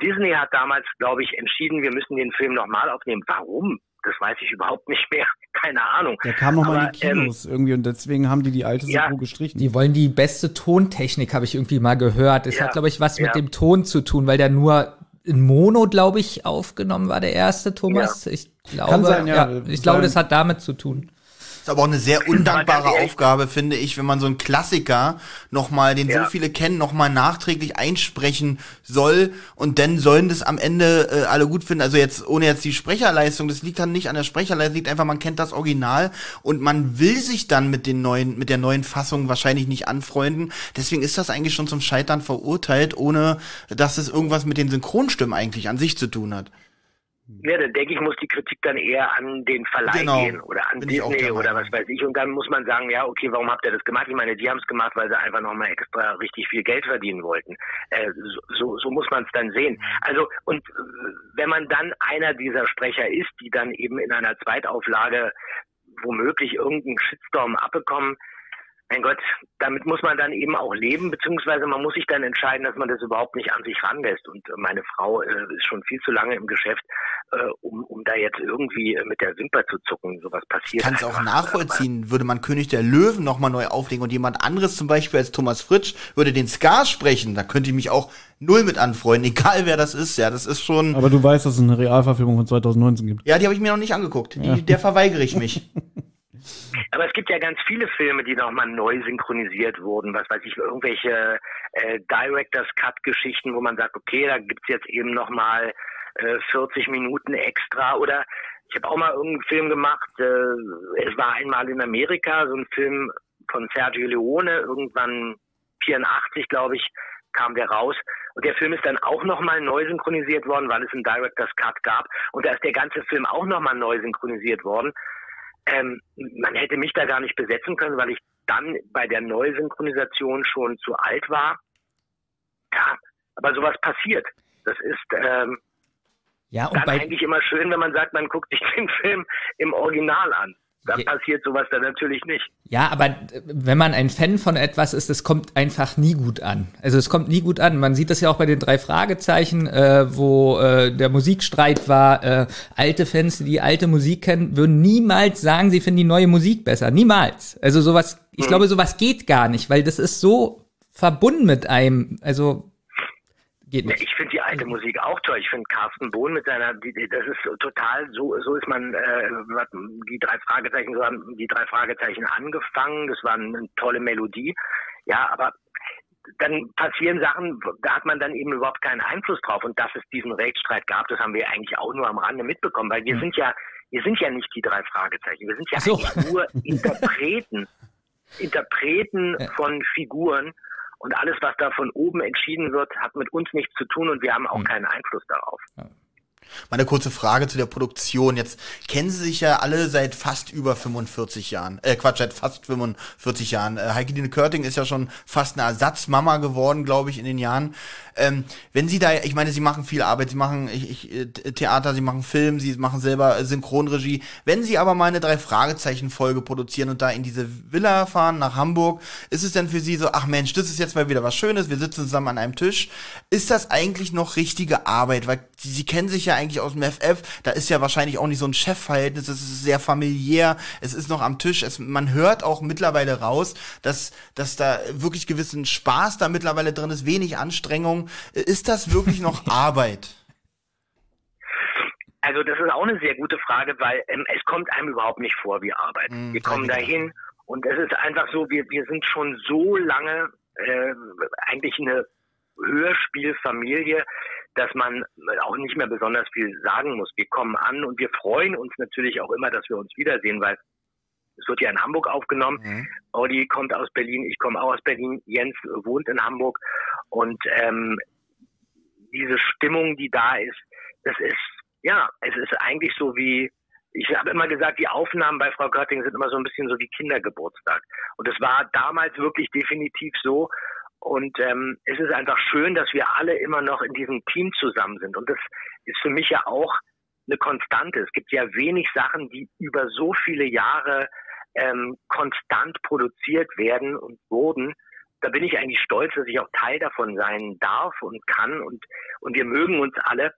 Disney hat damals, glaube ich, entschieden, wir müssen den Film nochmal aufnehmen. Warum? Das weiß ich überhaupt nicht mehr. [LAUGHS] Keine Ahnung. Der kam nochmal in die Kinos ähm, irgendwie und deswegen haben die die alte Synchro ja, gestrichen. Die wollen die beste Tontechnik, habe ich irgendwie mal gehört. Es ja, hat, glaube ich, was ja. mit dem Ton zu tun, weil der nur in Mono, glaube ich, aufgenommen war, der erste Thomas. Ich glaube, sein, ja. ich glaube, das hat damit zu tun. Ist aber auch eine sehr [CLEARS THROAT] undankbare Aufgabe, finde ich, wenn man so einen Klassiker nochmal, den ja. so viele kennen, nochmal nachträglich einsprechen soll und dann sollen das am Ende äh, alle gut finden. Also jetzt, ohne jetzt die Sprecherleistung, das liegt dann nicht an der Sprecherleistung, liegt einfach, man kennt das Original und man will sich dann mit den neuen, mit der neuen Fassung wahrscheinlich nicht anfreunden. Deswegen ist das eigentlich schon zum Scheitern verurteilt, ohne dass es irgendwas mit den Synchronstimmen eigentlich an sich zu tun hat. Ja, dann denke ich, muss die Kritik dann eher an den Verleih genau. gehen oder an Disney oder was weiß ich. Und dann muss man sagen, ja, okay, warum habt ihr das gemacht? Ich meine, die haben es gemacht, weil sie einfach nochmal extra richtig viel Geld verdienen wollten. Äh, so, so muss man es dann sehen. Also, und wenn man dann einer dieser Sprecher ist, die dann eben in einer Zweitauflage womöglich irgendeinen Shitstorm abbekommen, mein Gott, damit muss man dann eben auch leben, beziehungsweise man muss sich dann entscheiden, dass man das überhaupt nicht an sich ranlässt. Und meine Frau äh, ist schon viel zu lange im Geschäft, äh, um, um da jetzt irgendwie äh, mit der Wimper zu zucken. Sowas passiert. Kann es auch nachvollziehen, würde man König der Löwen nochmal neu auflegen und jemand anderes, zum Beispiel als Thomas Fritsch, würde den Scar sprechen, da könnte ich mich auch null mit anfreunden, [LAUGHS] egal wer das ist. Ja, das ist schon. Aber du weißt, dass es eine Realverfilmung von 2019 gibt. Ja, die habe ich mir noch nicht angeguckt. Die, ja. Der verweigere ich mich. [LAUGHS] Aber es gibt ja ganz viele Filme, die nochmal neu synchronisiert wurden. Was weiß ich, irgendwelche äh, Director's Cut-Geschichten, wo man sagt, okay, da gibt's jetzt eben nochmal äh, 40 Minuten extra oder ich habe auch mal irgendeinen Film gemacht. Äh, es war einmal in Amerika, so ein Film von Sergio Leone, irgendwann 84, glaube ich, kam der raus. Und der Film ist dann auch nochmal neu synchronisiert worden, weil es einen Director's Cut gab. Und da ist der ganze Film auch nochmal neu synchronisiert worden. Ähm, man hätte mich da gar nicht besetzen können, weil ich dann bei der Neusynchronisation schon zu alt war. Ja, aber sowas passiert. Das ist ähm, ja, und dann eigentlich immer schön, wenn man sagt, man guckt sich [LAUGHS] den Film im Original an. Da ja. passiert sowas dann natürlich nicht. Ja, aber wenn man ein Fan von etwas ist, es kommt einfach nie gut an. Also es kommt nie gut an. Man sieht das ja auch bei den drei Fragezeichen, äh, wo äh, der Musikstreit war. Äh, alte Fans, die alte Musik kennen, würden niemals sagen, sie finden die neue Musik besser. Niemals. Also sowas, ich hm. glaube, sowas geht gar nicht, weil das ist so verbunden mit einem. Also Geht nicht. Ich finde die alte Musik auch toll. Ich finde Carsten Bohn mit seiner, das ist total, so, so ist man, äh, die drei Fragezeichen, so haben die drei Fragezeichen angefangen. Das war eine tolle Melodie. Ja, aber dann passieren Sachen, da hat man dann eben überhaupt keinen Einfluss drauf. Und dass es diesen Rechtsstreit gab, das haben wir eigentlich auch nur am Rande mitbekommen, weil wir mhm. sind ja, wir sind ja nicht die drei Fragezeichen. Wir sind ja so. nur [LAUGHS] Interpreten. Interpreten ja. von Figuren und alles, was da von oben entschieden wird, hat mit uns nichts zu tun und wir haben auch hm. keinen Einfluss darauf. Ja. Meine kurze Frage zu der Produktion. Jetzt kennen Sie sich ja alle seit fast über 45 Jahren. Äh, Quatsch, seit fast 45 Jahren. Äh, Heike Dine Körting ist ja schon fast eine Ersatzmama geworden, glaube ich, in den Jahren. Ähm, wenn Sie da, ich meine, Sie machen viel Arbeit, Sie machen ich, ich, äh, Theater, Sie machen Film, Sie machen selber Synchronregie. Wenn Sie aber mal eine Drei-Fragezeichen-Folge produzieren und da in diese Villa fahren nach Hamburg, ist es denn für Sie so, ach Mensch, das ist jetzt mal wieder was Schönes, wir sitzen zusammen an einem Tisch. Ist das eigentlich noch richtige Arbeit? Weil Sie, Sie kennen sich ja eigentlich aus dem FF, da ist ja wahrscheinlich auch nicht so ein Chefverhältnis, es ist sehr familiär, es ist noch am Tisch, es, man hört auch mittlerweile raus, dass, dass da wirklich gewissen Spaß da mittlerweile drin ist, wenig Anstrengung. Ist das wirklich noch [LAUGHS] Arbeit? Also das ist auch eine sehr gute Frage, weil ähm, es kommt einem überhaupt nicht vor wie Arbeit. Mm, wir kommen dahin und es ist einfach so, wir, wir sind schon so lange äh, eigentlich eine Hörspielfamilie, dass man auch nicht mehr besonders viel sagen muss. Wir kommen an und wir freuen uns natürlich auch immer, dass wir uns wiedersehen, weil es wird ja in Hamburg aufgenommen. Mhm. Audi kommt aus Berlin, ich komme auch aus Berlin, Jens wohnt in Hamburg und ähm, diese Stimmung, die da ist, das ist ja, es ist eigentlich so wie ich habe immer gesagt, die Aufnahmen bei Frau Körting sind immer so ein bisschen so wie Kindergeburtstag. Und es war damals wirklich definitiv so. Und ähm, es ist einfach schön, dass wir alle immer noch in diesem Team zusammen sind. Und das ist für mich ja auch eine Konstante. Es gibt ja wenig Sachen, die über so viele Jahre ähm, konstant produziert werden und wurden. Da bin ich eigentlich stolz, dass ich auch Teil davon sein darf und kann. Und, und wir mögen uns alle.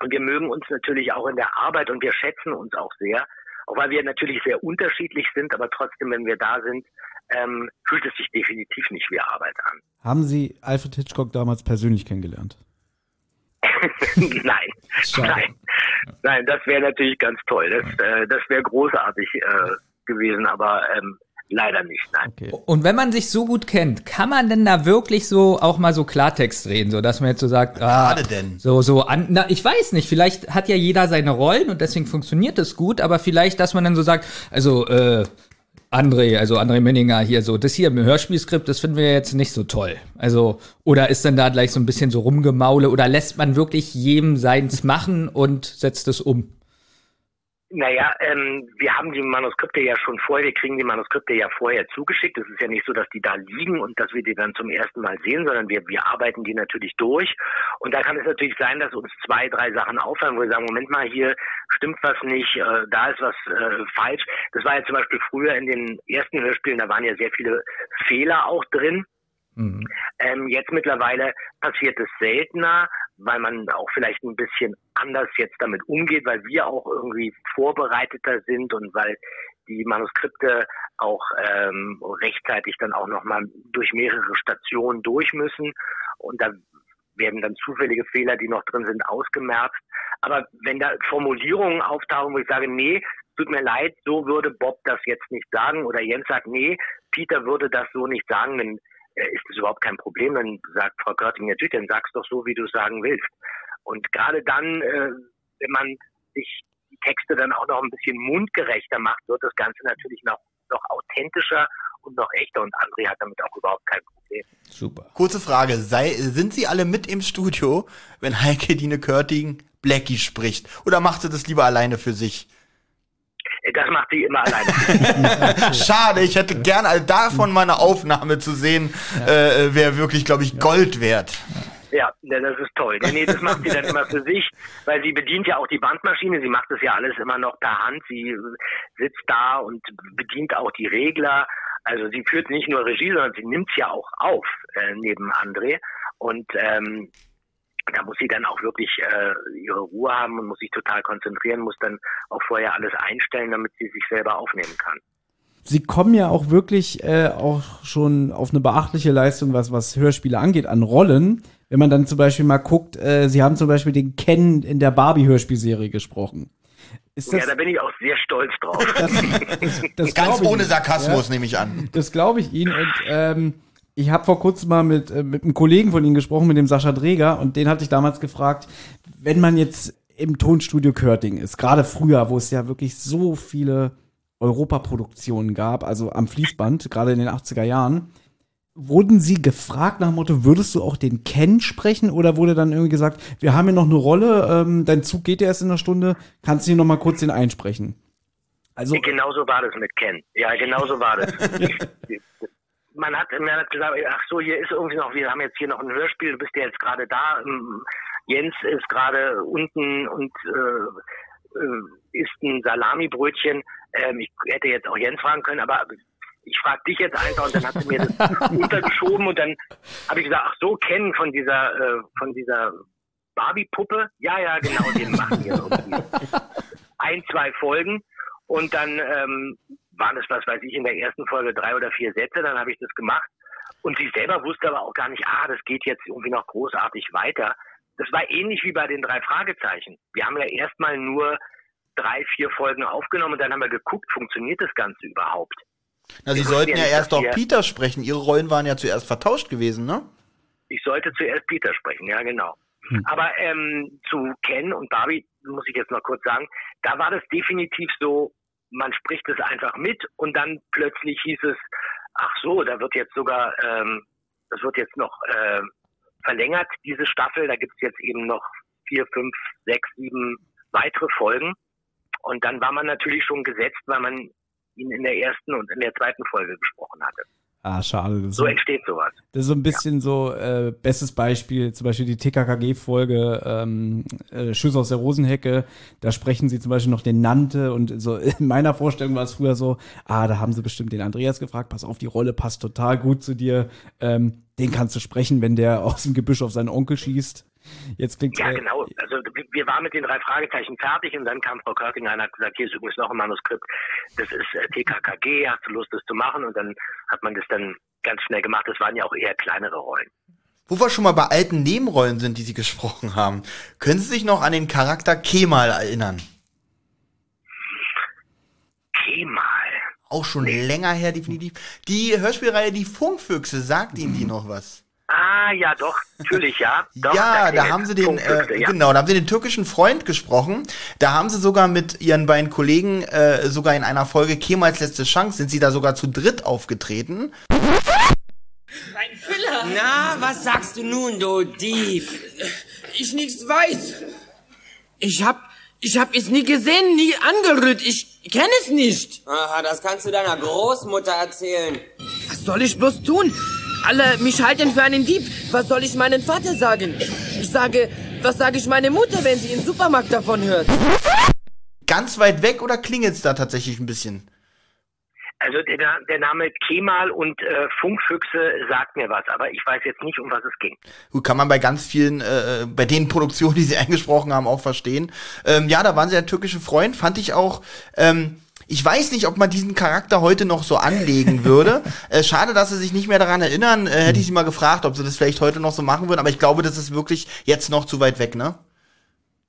Und wir mögen uns natürlich auch in der Arbeit und wir schätzen uns auch sehr. Auch weil wir natürlich sehr unterschiedlich sind, aber trotzdem, wenn wir da sind, ähm, fühlt es sich definitiv nicht wie Arbeit an. Haben Sie Alfred Hitchcock damals persönlich kennengelernt? [LAUGHS] nein, nein, nein, das wäre natürlich ganz toll. Das, äh, das wäre großartig äh, gewesen, aber ähm, Leider nicht, nein. Okay. Und wenn man sich so gut kennt, kann man denn da wirklich so auch mal so Klartext reden, so dass man jetzt so sagt, ah, Gerade denn. so so an, na, ich weiß nicht, vielleicht hat ja jeder seine Rollen und deswegen funktioniert es gut, aber vielleicht, dass man dann so sagt, also äh, André, also André Menninger hier so, das hier im Hörspielskript, das finden wir jetzt nicht so toll. Also, oder ist dann da gleich so ein bisschen so rumgemaule oder lässt man wirklich jedem seins machen und setzt es um? Naja, ähm, wir haben die Manuskripte ja schon vorher, wir kriegen die Manuskripte ja vorher zugeschickt. Es ist ja nicht so, dass die da liegen und dass wir die dann zum ersten Mal sehen, sondern wir, wir arbeiten die natürlich durch. Und da kann es natürlich sein, dass uns zwei, drei Sachen auffallen, wo wir sagen, Moment mal, hier stimmt was nicht, äh, da ist was äh, falsch. Das war ja zum Beispiel früher in den ersten Hörspielen, da waren ja sehr viele Fehler auch drin. Mhm. Ähm, jetzt mittlerweile passiert es seltener, weil man auch vielleicht ein bisschen anders jetzt damit umgeht, weil wir auch irgendwie vorbereiteter sind und weil die Manuskripte auch ähm, rechtzeitig dann auch nochmal durch mehrere Stationen durch müssen. Und da werden dann zufällige Fehler, die noch drin sind, ausgemerzt. Aber wenn da Formulierungen auftauchen, wo ich sage, nee, tut mir leid, so würde Bob das jetzt nicht sagen. Oder Jens sagt, nee, Peter würde das so nicht sagen, dann ist das überhaupt kein Problem. Dann sagt Frau Körting, natürlich, dann sag's doch so, wie du es sagen willst. Und gerade dann, äh, wenn man sich die Texte dann auch noch ein bisschen mundgerechter macht, wird das Ganze natürlich noch, noch authentischer und noch echter und André hat damit auch überhaupt kein Problem. Super. Kurze Frage, sei, sind Sie alle mit im Studio, wenn Heike Dine Körting Blackie spricht? Oder macht sie das lieber alleine für sich? Das macht sie immer alleine. [LAUGHS] Schade, ich hätte gern all davon mal eine Aufnahme zu sehen, äh, wäre wirklich, glaube ich, Gold wert. Ja, das ist toll. Nee, nee, das macht sie dann immer für sich, weil sie bedient ja auch die Bandmaschine. Sie macht das ja alles immer noch per Hand. Sie sitzt da und bedient auch die Regler. Also sie führt nicht nur Regie, sondern sie nimmt ja auch auf äh, neben André. Und ähm, da muss sie dann auch wirklich äh, ihre Ruhe haben und muss sich total konzentrieren, muss dann auch vorher alles einstellen, damit sie sich selber aufnehmen kann. Sie kommen ja auch wirklich äh, auch schon auf eine beachtliche Leistung, was, was Hörspiele angeht, an Rollen. Wenn man dann zum Beispiel mal guckt, äh, Sie haben zum Beispiel den Ken in der Barbie-Hörspielserie gesprochen. Ist das, ja, da bin ich auch sehr stolz drauf. Das, das, [LAUGHS] das Ganz ohne Sarkasmus, ja. nehme ich an. Das glaube ich Ihnen. Und ähm, ich habe vor kurzem mal mit, äh, mit einem Kollegen von Ihnen gesprochen, mit dem Sascha Dreger, und den hatte ich damals gefragt, wenn man jetzt im Tonstudio Körting ist, gerade früher, wo es ja wirklich so viele Europaproduktionen gab, also am Fließband, gerade in den 80er Jahren, wurden Sie gefragt nach dem Motto, würdest du auch den Ken sprechen? Oder wurde dann irgendwie gesagt, wir haben hier noch eine Rolle, ähm, dein Zug geht ja erst in einer Stunde, kannst du hier noch mal kurz den einsprechen? Also, Genau so war das mit Ken. Ja, genau so war das. [LAUGHS] [LAUGHS] man hat, man hat gesagt, ach so, hier ist irgendwie noch, wir haben jetzt hier noch ein Hörspiel, du bist ja jetzt gerade da. ähm, Jens ist gerade unten und äh, äh, isst ein Salamibrötchen. Ähm, ich hätte jetzt auch Jens fragen können, aber ich frage dich jetzt einfach und dann hat sie mir das [LAUGHS] untergeschoben und dann habe ich gesagt, ach so, Ken von dieser, äh, von dieser Barbie-Puppe. Ja, ja, genau, den machen wir irgendwie. [LAUGHS] Ein, zwei Folgen und dann ähm, waren es, was weiß ich, in der ersten Folge drei oder vier Sätze, dann habe ich das gemacht. Und sie selber wusste aber auch gar nicht, ah, das geht jetzt irgendwie noch großartig weiter. Das war ähnlich wie bei den drei Fragezeichen. Wir haben ja erstmal nur drei, vier Folgen aufgenommen und dann haben wir geguckt, funktioniert das Ganze überhaupt? Na, Sie Wir sollten ja ja erst auch Peter sprechen. Ihre Rollen waren ja zuerst vertauscht gewesen, ne? Ich sollte zuerst Peter sprechen, ja genau. Aber ähm, zu Ken und Barbie muss ich jetzt noch kurz sagen, da war das definitiv so, man spricht es einfach mit und dann plötzlich hieß es, ach so, da wird jetzt sogar, ähm, das wird jetzt noch äh, verlängert, diese Staffel, da gibt es jetzt eben noch vier, fünf, sechs, sieben weitere Folgen. Und dann war man natürlich schon gesetzt, weil man ihn in der ersten und in der zweiten Folge gesprochen hatte. Ah, schade. So entsteht sowas. das ist so ein bisschen so, äh, bestes Beispiel, zum Beispiel die TKKG-Folge ähm, äh, Schüsse aus der Rosenhecke, da sprechen sie zum Beispiel noch den Nannte und so [LAUGHS] in meiner Vorstellung war es früher so, ah, da haben sie bestimmt den Andreas gefragt, pass auf, die Rolle passt total gut zu dir, ähm, den kannst du sprechen, wenn der aus dem Gebüsch auf seinen Onkel schießt. Jetzt klingt Ja, äh, genau. Also wir- waren mit den drei Fragezeichen fertig und dann kam Frau Körting und hat gesagt, hier ist übrigens noch ein Manuskript. Das ist äh, TKKG, hast du Lust, das zu machen? Und dann hat man das dann ganz schnell gemacht. Das waren ja auch eher kleinere Rollen. Wo wir schon mal bei alten Nebenrollen sind, die Sie gesprochen haben, können Sie sich noch an den Charakter Kemal erinnern? Kemal. Auch schon länger her, definitiv. Die Hörspielreihe Die Funkfüchse, sagt Ihnen die noch was? Ah, ja, doch, natürlich, ja. [LAUGHS] Doch, ja, da haben sie den, äh, ja. genau, da haben sie den türkischen Freund gesprochen. Da haben sie sogar mit ihren beiden Kollegen, äh, sogar in einer Folge Kemals letzte Chance, sind sie da sogar zu dritt aufgetreten. Na, was sagst du nun, du Dieb? ich nichts weiß. Ich hab, ich hab es nie gesehen, nie angerührt. Ich kenne es nicht. Aha, das kannst du deiner Großmutter erzählen. Was soll ich bloß tun? Alle mich halten für einen Dieb. Was soll ich meinen Vater sagen? Ich sage, was sage ich meine Mutter, wenn sie im Supermarkt davon hört? Ganz weit weg oder klingelt's da tatsächlich ein bisschen? Also der, der Name Kemal und äh, Funkfüchse sagt mir was, aber ich weiß jetzt nicht, um was es ging. Gut, kann man bei ganz vielen, äh, bei den Produktionen, die sie [LAUGHS] eingesprochen haben, auch verstehen. Ähm, ja, da waren sie der türkische Freund, fand ich auch. Ähm, ich weiß nicht, ob man diesen Charakter heute noch so anlegen würde. [LAUGHS] äh, schade, dass sie sich nicht mehr daran erinnern. Äh, hätte ich sie mal gefragt, ob sie das vielleicht heute noch so machen würden. Aber ich glaube, das ist wirklich jetzt noch zu weit weg, ne?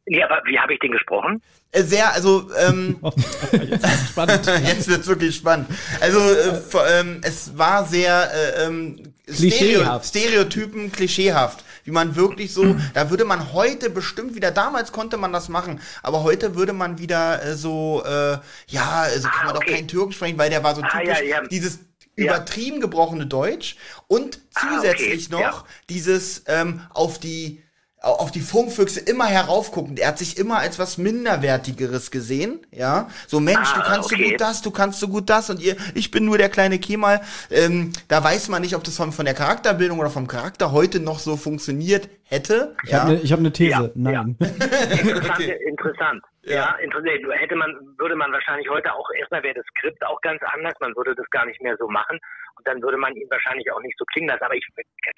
Ja, aber wie habe ich den gesprochen? Äh, sehr, also ähm, [LAUGHS] spannend. [LAUGHS] jetzt wird's wirklich spannend. Also äh, ähm, es war sehr äh, ähm, Stereo Klischeehaft. Stereotypen, klischeehaft. Wie man wirklich so, da würde man heute bestimmt wieder, damals konnte man das machen, aber heute würde man wieder äh, so, äh, ja, also kann Ah, man doch okay. kein Türkisch sprechen, weil der war so Ah, typisch, ja, ja. dieses übertrieben gebrochene Deutsch und Ah, zusätzlich okay, noch dieses ähm, auf die auf die Funkfüchse immer heraufguckend. Er hat sich immer als was Minderwertigeres gesehen, ja. So, Mensch, Ah, du kannst so okay. gut das, du kannst so gut das und ihr, ich bin nur der kleine Kemal. Ähm, da weiß man nicht, ob das von, von der Charakterbildung oder vom Charakter heute noch so funktioniert hätte. Ich ja. habe eine hab ne These. Ja, Nein. [LAUGHS] Interessant, Okay. interessant. Ja. Ja, interessant. Hätte man, würde man wahrscheinlich heute auch, erstmal wäre das Skript auch ganz anders, man würde das gar nicht mehr so machen und dann würde man ihn wahrscheinlich auch nicht so klingen lassen. Aber ich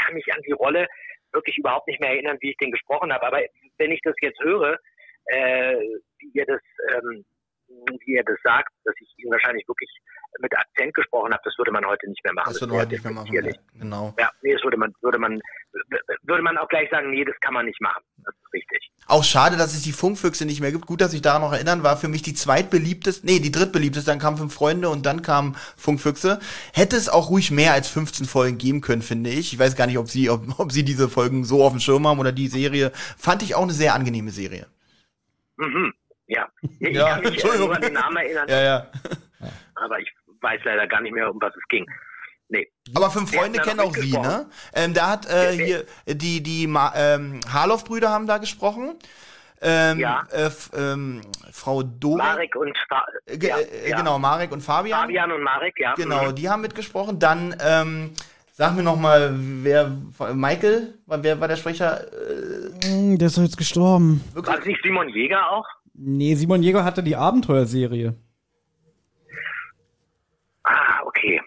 kann mich an die Rolle wirklich überhaupt nicht mehr erinnern, wie ich den gesprochen habe. Aber wenn ich das jetzt höre, äh, wie ihr das, ähm, wie ihr das sagt, dass ich ihn wahrscheinlich wirklich mit Akzent gesprochen habe, das würde man heute nicht mehr machen. das würde man heute nicht mehr machen. Ja, genau. Ja, nee, das würde man, würde man, würde man auch gleich sagen, nee, das kann man nicht machen. Das ist richtig. Auch schade, dass es die Funkfüchse nicht mehr gibt. Gut, dass ich daran noch erinnern, war für mich die zweitbeliebteste, nee, die drittbeliebteste, dann kamen Fünf Freunde und dann kamen Funkfüchse. Hätte es auch ruhig mehr als 15 Folgen geben können, finde ich. Ich weiß gar nicht, ob sie, ob, ob sie diese Folgen so auf dem Schirm haben oder die Serie. Fand ich auch eine sehr angenehme Serie. Mhm. Ja. [LAUGHS] Ich Ja, kann mich nur an den Namen erinnern, Ja, ja. [LAUGHS] aber ich weiß leider gar nicht mehr, um was es ging. Nee. Aber Fünf Freunde kennen auch sie, ne? Ähm, da hat äh, hier die die Ma ähm, Harloff-Brüder haben da gesprochen. Ähm, Ja. äh, ähm, Frau Dore. Marek und Fa äh, ja, äh, ja. Genau, Marek und Fabian. Fabian und Marek, ja. Genau, Mhm. die haben mitgesprochen. Dann, ähm, sag mir noch mal, wer, Michael, wer war der Sprecher? Äh, Hm, Der ist doch jetzt gestorben. War es nicht Simon Jäger auch? Nee, Simon Jäger hatte die Abenteuerserie. Ah, okay.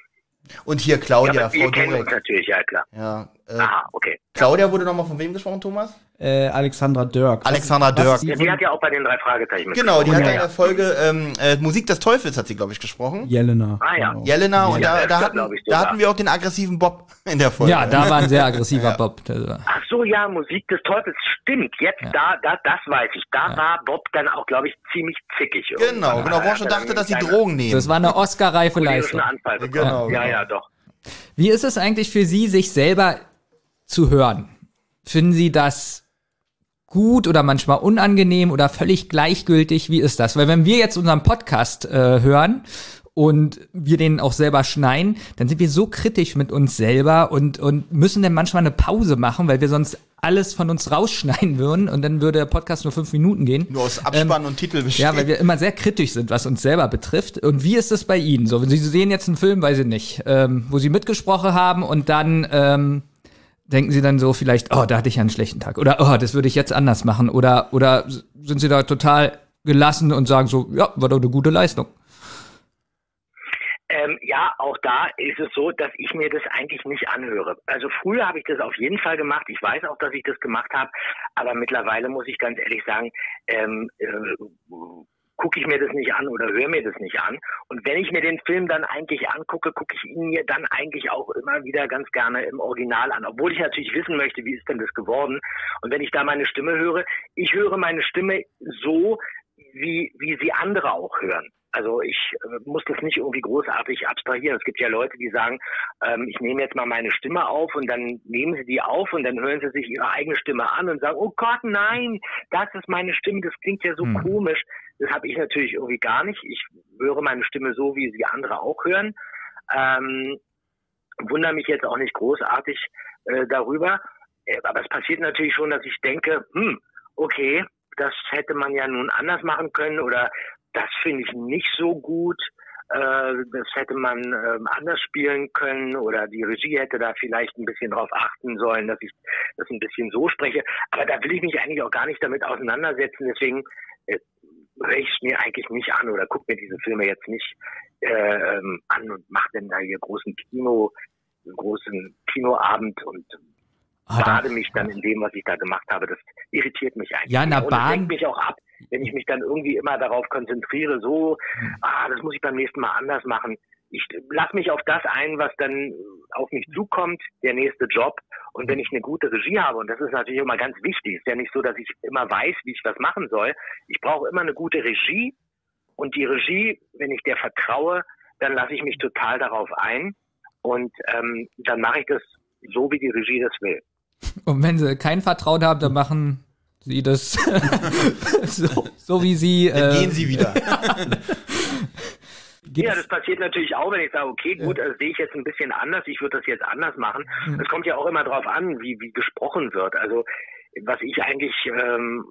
und hier Ja, Claudia, aber wir Frau Dorek. natürlich, ja klar. Ja, äh, Aha, okay. Claudia wurde noch mal von wem gesprochen, Thomas? Äh, Alexandra Dirk. Alexandra Dirk. Ja, die hat ja auch bei den drei Fragezeichen Genau, die mitgesprochen. hat Ja, in ja. der Folge ähm, äh, Musik des Teufels hat sie, glaube ich, gesprochen. Jelena. Ah, ja. Genau. Jelena, und Ja, da, da, hatten, ich, da hatten wir auch den aggressiven Bob [LAUGHS] in der Folge. Ja, da war ein sehr aggressiver [LAUGHS] Bob. Ach so, ja, Musik des Teufels, stimmt. Jetzt, da, da, das weiß ich. Da war Bob dann auch, glaube ich, ziemlich zickig. Genau, irgendwann. genau, wo er schon dachte, dass sie Drogen nehmen. Das war eine Oscar-reife Leistung. Bekommen. Genau, Ja, genau. ja, doch. Wie ist es eigentlich für Sie, sich selber zu hören? Finden Sie das gut oder manchmal unangenehm oder völlig gleichgültig? Wie ist das? Weil wenn wir jetzt unseren Podcast äh, hören und wir den auch selber schneiden, dann sind wir so kritisch mit uns selber und, und müssen dann manchmal eine Pause machen, weil wir sonst alles von uns rausschneiden würden und dann würde der Podcast nur fünf Minuten gehen. Nur aus Abspann und Titel besteht. Ja, weil wir immer sehr kritisch sind, was uns selber betrifft. Und wie ist es bei Ihnen? So, Sie sehen jetzt einen Film, weiß ich nicht, ähm, wo Sie mitgesprochen haben und dann ähm, denken Sie dann so vielleicht, oh, da hatte ich ja einen schlechten Tag oder oh, das würde ich jetzt anders machen oder oder sind Sie da total gelassen und sagen so, ja, war doch eine gute Leistung. Ähm, ja, auch da ist es so, dass ich mir das eigentlich nicht anhöre. Also früher habe ich das auf jeden Fall gemacht. Ich weiß auch, dass ich das gemacht habe, aber mittlerweile muss ich ganz ehrlich sagen, ähm, äh, gucke ich mir das nicht an oder höre mir das nicht an. Und wenn ich mir den Film dann eigentlich angucke, gucke ich ihn mir dann eigentlich auch immer wieder ganz gerne im Original an, obwohl ich natürlich wissen möchte, wie ist denn das geworden. Und wenn ich da meine Stimme höre, ich höre meine Stimme so, wie, wie sie andere auch hören. Also ich äh, muss das nicht irgendwie großartig abstrahieren. Es gibt ja Leute, die sagen, ähm, ich nehme jetzt mal meine Stimme auf und dann nehmen sie die auf und dann hören sie sich ihre eigene Stimme an und sagen, oh Gott, nein, das ist meine Stimme, das klingt ja so Hm. komisch. Das habe ich natürlich irgendwie gar nicht. Ich höre meine Stimme so, wie sie andere auch hören. Ähm, wundere mich jetzt auch nicht großartig äh, darüber. Äh, aber es passiert natürlich schon, dass ich denke, hm, okay, das hätte man ja nun anders machen können oder das finde ich nicht so gut. Äh, das hätte man ähm, anders spielen können oder die Regie hätte da vielleicht ein bisschen drauf achten sollen, dass ich das ein bisschen so spreche. Aber da will ich mich eigentlich auch gar nicht damit auseinandersetzen. Deswegen äh, höre ich mir eigentlich nicht an oder gucke mir diese Filme jetzt nicht äh, ähm, an und mache dann da hier großen Kino, großen Kinoabend und Ah, bade mich dann in dem, was ich da gemacht habe. Das irritiert mich eigentlich. Ja, na, Und Bahn- lenkt mich auch ab, wenn ich mich dann irgendwie immer darauf konzentriere, so, Hm. ah, das muss ich beim nächsten Mal anders machen. Ich lasse mich auf das ein, was dann auf mich zukommt, der nächste Job. Und wenn ich eine gute Regie habe, und das ist natürlich immer ganz wichtig, ist ja nicht so, dass ich immer weiß, wie ich was machen soll. Ich brauche immer eine gute Regie. Und die Regie, wenn ich der vertraue, dann lasse ich mich total darauf ein. Und ähm, dann mache ich das so, wie die Regie das will. Und wenn sie kein Vertrauen haben, dann machen sie das [LAUGHS] so, so wie sie. Dann äh, gehen sie wieder. [LAUGHS] Ja, das passiert natürlich auch, wenn ich sage, okay, gut, das sehe ich jetzt ein bisschen anders, ich würde das jetzt anders machen. Es kommt ja auch immer darauf an, wie, wie gesprochen wird. Also was ich eigentlich ähm,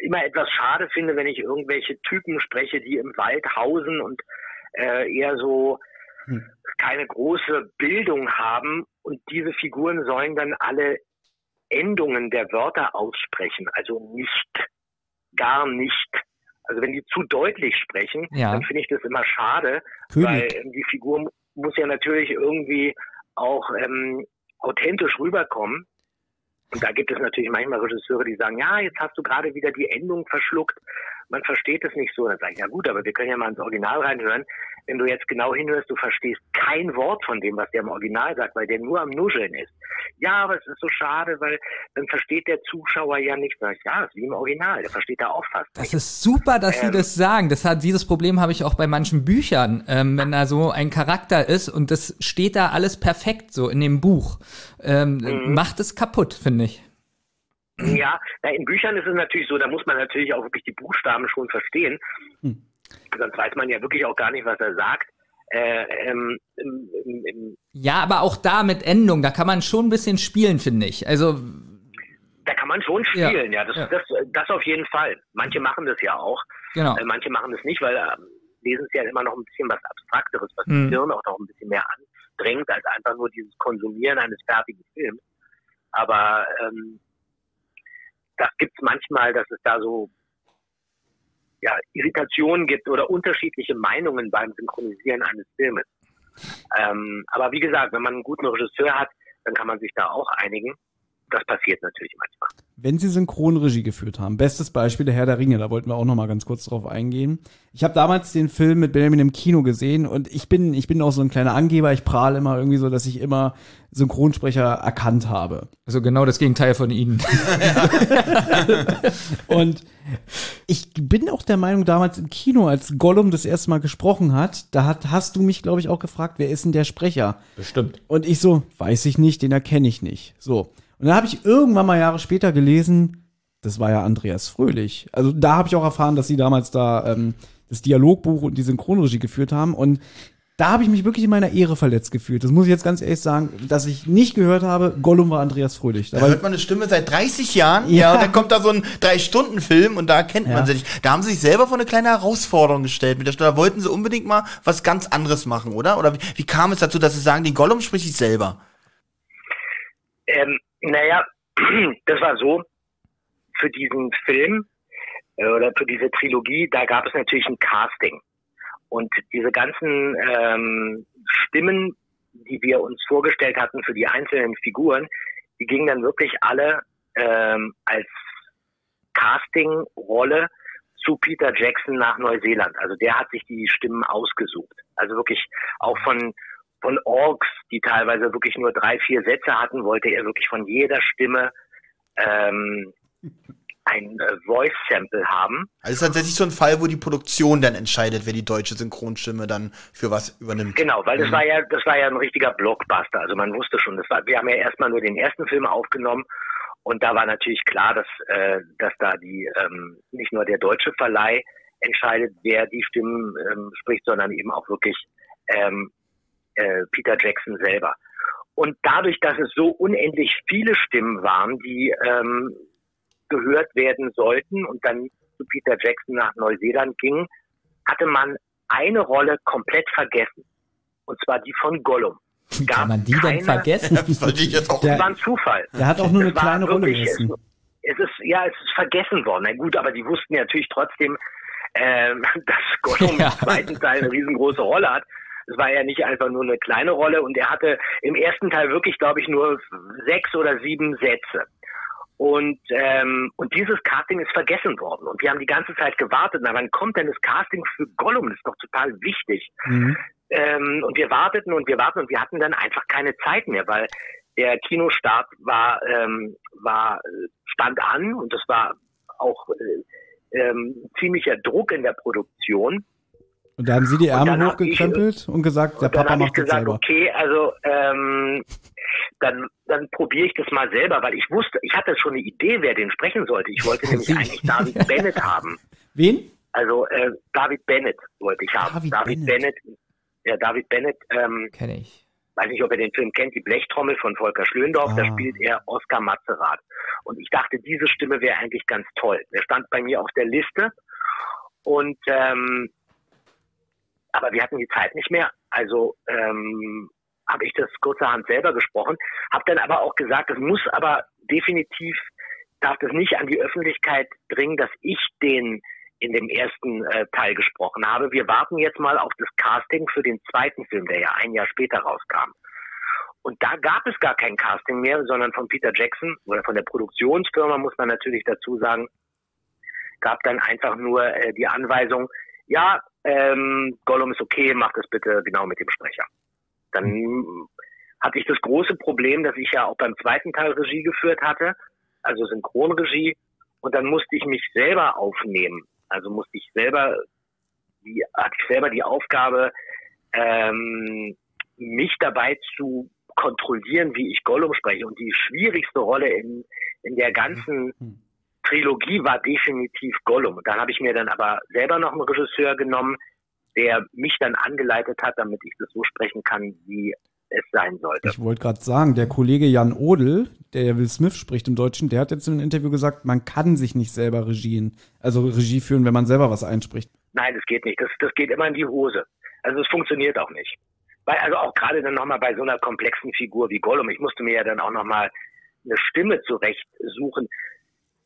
immer etwas schade finde, wenn ich irgendwelche Typen spreche, die im Wald hausen und äh, eher so keine große Bildung haben und diese Figuren sollen dann alle Endungen der Wörter aussprechen, also nicht, gar nicht. Also wenn die zu deutlich sprechen, Ja. dann finde ich das immer schade, König. weil ähm, die Figur mu- muss ja natürlich irgendwie auch ähm, authentisch rüberkommen. Und da gibt es natürlich manchmal Regisseure, die sagen, ja, jetzt hast du gerade wieder die Endung verschluckt. Man versteht es nicht so. Dann sage ich, ja gut, aber wir können ja mal ins Original reinhören. Wenn du jetzt genau hinhörst, du verstehst kein Wort von dem, was der im Original sagt, weil der nur am Nuscheln ist. Ja, aber es ist so schade, weil dann versteht der Zuschauer ja nichts. Sag ich, ja, es ist wie im Original. Der versteht da auch fast Das nichts. ist super, dass Sie Ähm. das sagen. Das hat, dieses Problem habe ich auch bei manchen Büchern, ähm, wenn da so ein Charakter ist und das steht da alles perfekt so in dem Buch. Ähm, Mhm. Macht es kaputt, finde ich. Ja, in Büchern ist es natürlich so, da muss man natürlich auch wirklich die Buchstaben schon verstehen. Sonst weiß man ja wirklich auch gar nicht, was er sagt. Äh, ähm, im, im, Ja, aber auch da mit Endung, da kann man schon ein bisschen spielen, finde ich. Also, da kann man schon Ja, spielen, ja. Das, ja. Das, das auf jeden Fall. Manche machen das ja auch. genau. Äh, manche machen das nicht, weil äh, lesen es ja immer noch ein bisschen was Abstrakteres, was Mhm. das Hirn auch noch ein bisschen mehr andrängt, als einfach nur dieses Konsumieren eines fertigen Films. Aber ähm, das gibt es manchmal, dass es da so ja, Irritationen gibt oder unterschiedliche Meinungen beim Synchronisieren eines Filmes. Ähm, aber wie gesagt, wenn man einen guten Regisseur hat, dann kann man sich da auch einigen. Das passiert natürlich manchmal. Wenn Sie Synchronregie geführt haben, bestes Beispiel der Herr der Ringe, da wollten wir auch noch mal ganz kurz drauf eingehen. Ich habe damals den Film mit Benjamin im Kino gesehen und ich bin ich bin auch so ein kleiner Angeber, ich prahle immer irgendwie so, dass ich immer Synchronsprecher erkannt habe. Also genau das Gegenteil von Ihnen. [LAUGHS] Und ich bin auch der Meinung, damals im Kino, als Gollum das erste Mal gesprochen hat, da hat, hast du mich, glaube ich, auch gefragt, wer ist denn der Sprecher? Bestimmt. Und ich so, weiß ich nicht, den erkenne ich nicht. So. Und dann habe ich irgendwann mal Jahre später gelesen, das war ja Andreas Fröhlich. Also da habe ich auch erfahren, dass sie damals da ähm, das Dialogbuch und die Synchronregie geführt haben. Und da habe ich mich wirklich in meiner Ehre verletzt gefühlt. Das muss ich jetzt ganz ehrlich sagen, dass ich nicht gehört habe, Gollum war Andreas Fröhlich. Da Da hört man eine Stimme seit 30 Jahren, ja, Ja. und dann kommt da so ein Drei-Stunden-Film und da kennt Ja. man sich. Da haben sie sich selber vor eine kleine Herausforderung gestellt mit der Stimme. Da wollten sie unbedingt mal was ganz anderes machen, oder? Oder wie, wie kam es dazu, dass sie sagen, den Gollum spricht ich selber? Ähm, naja, [CLEARS THROAT] das war so, für diesen Film äh, oder für diese Trilogie, da gab es natürlich ein Casting. Und diese ganzen ähm, Stimmen, die wir uns vorgestellt hatten für die einzelnen Figuren, die gingen dann wirklich alle ähm, als Castingrolle zu Peter Jackson nach Neuseeland. Also der hat sich die Stimmen ausgesucht. Also wirklich auch von von Orks, die teilweise wirklich nur drei, vier Sätze hatten, wollte er wirklich von jeder Stimme ähm, ein äh, Voice-Sample haben. Also es ist tatsächlich so ein Fall, wo die Produktion dann entscheidet, wer die deutsche Synchronstimme dann für was übernimmt. Genau, weil das Mhm. war ja, das war ja ein richtiger Blockbuster. Also man wusste schon, das war, wir haben ja erstmal nur den ersten Film aufgenommen und da war natürlich klar, dass, äh, dass da die ähm, nicht nur der deutsche Verleih entscheidet, wer die Stimmen ähm, spricht, sondern eben auch wirklich ähm, äh, Peter Jackson selber. Und dadurch, dass es so unendlich viele Stimmen waren, die ähm, gehört werden sollten und dann zu Peter Jackson nach Neuseeland gingen, hatte man eine Rolle komplett vergessen. Und zwar die von Gollum. Wie Gab kann man die denn keine- vergessen? [LAUGHS] Das wollte ich jetzt auch. Der- Das war ein Zufall. der hat auch nur eine Es kleine Rolle gerissen. Es ist, ja, es ist vergessen worden. Na gut, aber die wussten ja natürlich trotzdem, ähm, [LAUGHS] dass Gollum Ja. im zweiten Teil eine riesengroße Rolle hat. Es war ja nicht einfach nur eine kleine Rolle und er hatte im ersten Teil wirklich, glaube ich, nur sechs oder sieben Sätze. Und, ähm, und dieses Casting ist vergessen worden. Und wir haben die ganze Zeit gewartet. Na, wann kommt denn das Casting für Gollum? Das ist doch total wichtig. Mhm. Ähm, und wir warteten und wir warteten und wir hatten dann einfach keine Zeit mehr, weil der Kinostart war, ähm, war stand an und es war auch äh, ähm, ziemlicher Druck in der Produktion. Und da haben sie die Ärmel hab ich- hochgekrempelt und gesagt, der Und Papa ich macht gesagt, selber. okay, also ähm, dann, dann probiere ich das mal selber, weil ich wusste, ich hatte schon eine Idee, wer den sprechen sollte. Ich wollte [LAUGHS] nämlich eigentlich David Bennett haben. [LAUGHS] Wen? Also äh, David Bennett wollte ich haben. David David, Bennett. Bennett. ja, David Bennett, ähm, Kenne ich. weiß nicht, ob ihr den Film kennt, die Blechtrommel von Volker Schlöndorff, da Ah. spielt er Oskar Matzerath. Und ich dachte, diese Stimme wäre eigentlich ganz toll. Der stand bei mir auf der Liste und ähm, aber wir hatten die Zeit nicht mehr. Also ähm, habe ich das kurzerhand selber gesprochen, habe dann aber auch gesagt, es muss aber definitiv, darf das nicht an die Öffentlichkeit dringen, dass ich den in dem ersten äh, Teil gesprochen habe. Wir warten jetzt mal auf das Casting für den zweiten Film, der ja ein Jahr später rauskam. Und da gab es gar kein Casting mehr, sondern von Peter Jackson oder von der Produktionsfirma, muss man natürlich dazu sagen, gab dann einfach nur äh, die Anweisung, ja, ähm, Gollum ist okay, mach das bitte genau mit dem Sprecher. Dann hatte ich das große Problem, dass ich ja auch beim zweiten Teil Regie geführt hatte, also Synchronregie, und dann musste ich mich selber aufnehmen. Also musste ich selber, die, hatte ich selber die Aufgabe, ähm, mich dabei zu kontrollieren, wie ich Gollum spreche. Und die schwierigste Rolle in, in der ganzen Trilogie war definitiv Gollum. Dann habe ich mir dann aber selber noch einen Regisseur genommen, der mich dann angeleitet hat, damit ich das so sprechen kann, wie es sein sollte. Ich wollte gerade sagen, der Kollege Jan Odel, der ja Will Smith spricht im Deutschen, der hat jetzt in einem Interview gesagt, man kann sich nicht selber regien, also Regie führen, wenn man selber was einspricht. Nein, das geht nicht. Das, das geht immer in die Hose. Also es funktioniert auch nicht. Weil, also auch gerade dann nochmal bei so einer komplexen Figur wie Gollum, ich musste mir ja dann auch nochmal eine Stimme zurechtsuchen,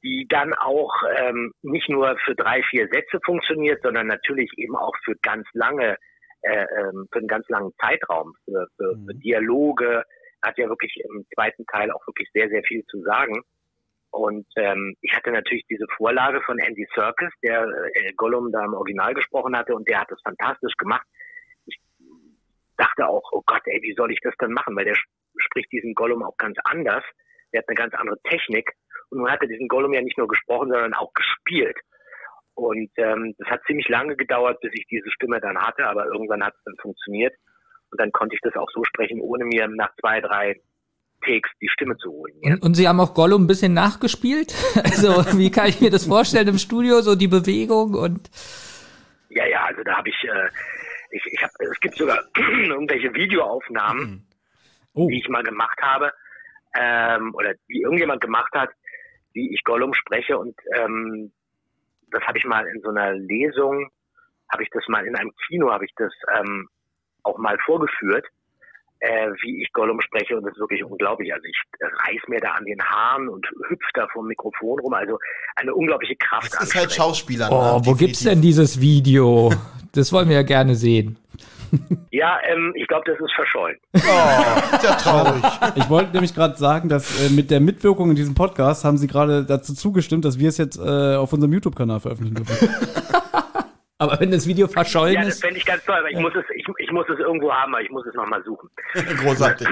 die dann auch ähm, nicht nur für drei, vier Sätze funktioniert, sondern natürlich eben auch für ganz lange, äh, ähm, für einen ganz langen Zeitraum, für, für, für Dialoge, hat ja wirklich im zweiten Teil auch wirklich sehr, sehr viel zu sagen. Und ähm, ich hatte natürlich diese Vorlage von Andy Serkis, der äh, Gollum da im Original gesprochen hatte und der hat das fantastisch gemacht. Ich dachte auch, oh Gott, ey, wie soll ich das denn machen? Weil der sp- spricht diesen Gollum auch ganz anders. Der hat eine ganz andere Technik. Und nun hat er diesen Gollum ja nicht nur gesprochen, sondern auch gespielt. Und ähm, das hat ziemlich lange gedauert, bis ich diese Stimme dann hatte, aber irgendwann hat es dann funktioniert. Und dann konnte ich das auch so sprechen, ohne mir nach zwei, drei Takes die Stimme zu holen. Und, und Sie haben auch Gollum ein bisschen nachgespielt? [LAUGHS] Also, wie kann ich mir das vorstellen im Studio? So die Bewegung und. Ja, ja, also da habe ich, äh, ich, ich hab, es gibt sogar [CLEARS THROAT] irgendwelche Videoaufnahmen, Oh, die ich mal gemacht habe, ähm, oder die irgendjemand gemacht hat, wie ich Gollum spreche und ähm, das habe ich mal in so einer Lesung, habe ich das mal in einem Kino, habe ich das ähm, auch mal vorgeführt, äh, wie ich Gollum spreche und das ist wirklich unglaublich. Also ich reiß mir da an den Haaren und hüpf da vom Mikrofon rum, also eine unglaubliche Kraft. Das ist halt Schauspieler. Oh, ne? wo gibt's denn dieses Video? Das wollen wir ja gerne sehen. Ja, ähm, ich glaube, das ist verschollen. Oh, ist ja traurig. [LAUGHS] ich wollte nämlich gerade sagen, dass äh, mit der Mitwirkung in diesem Podcast haben Sie gerade dazu zugestimmt, dass wir es jetzt äh, auf unserem YouTube-Kanal veröffentlichen dürfen. [LAUGHS] Aber wenn das Video verschollen Ja, das ist. fände ich ganz toll, aber ich muss es, ich, ich muss es irgendwo haben, aber ich muss es nochmal suchen. [LAUGHS] Großartig.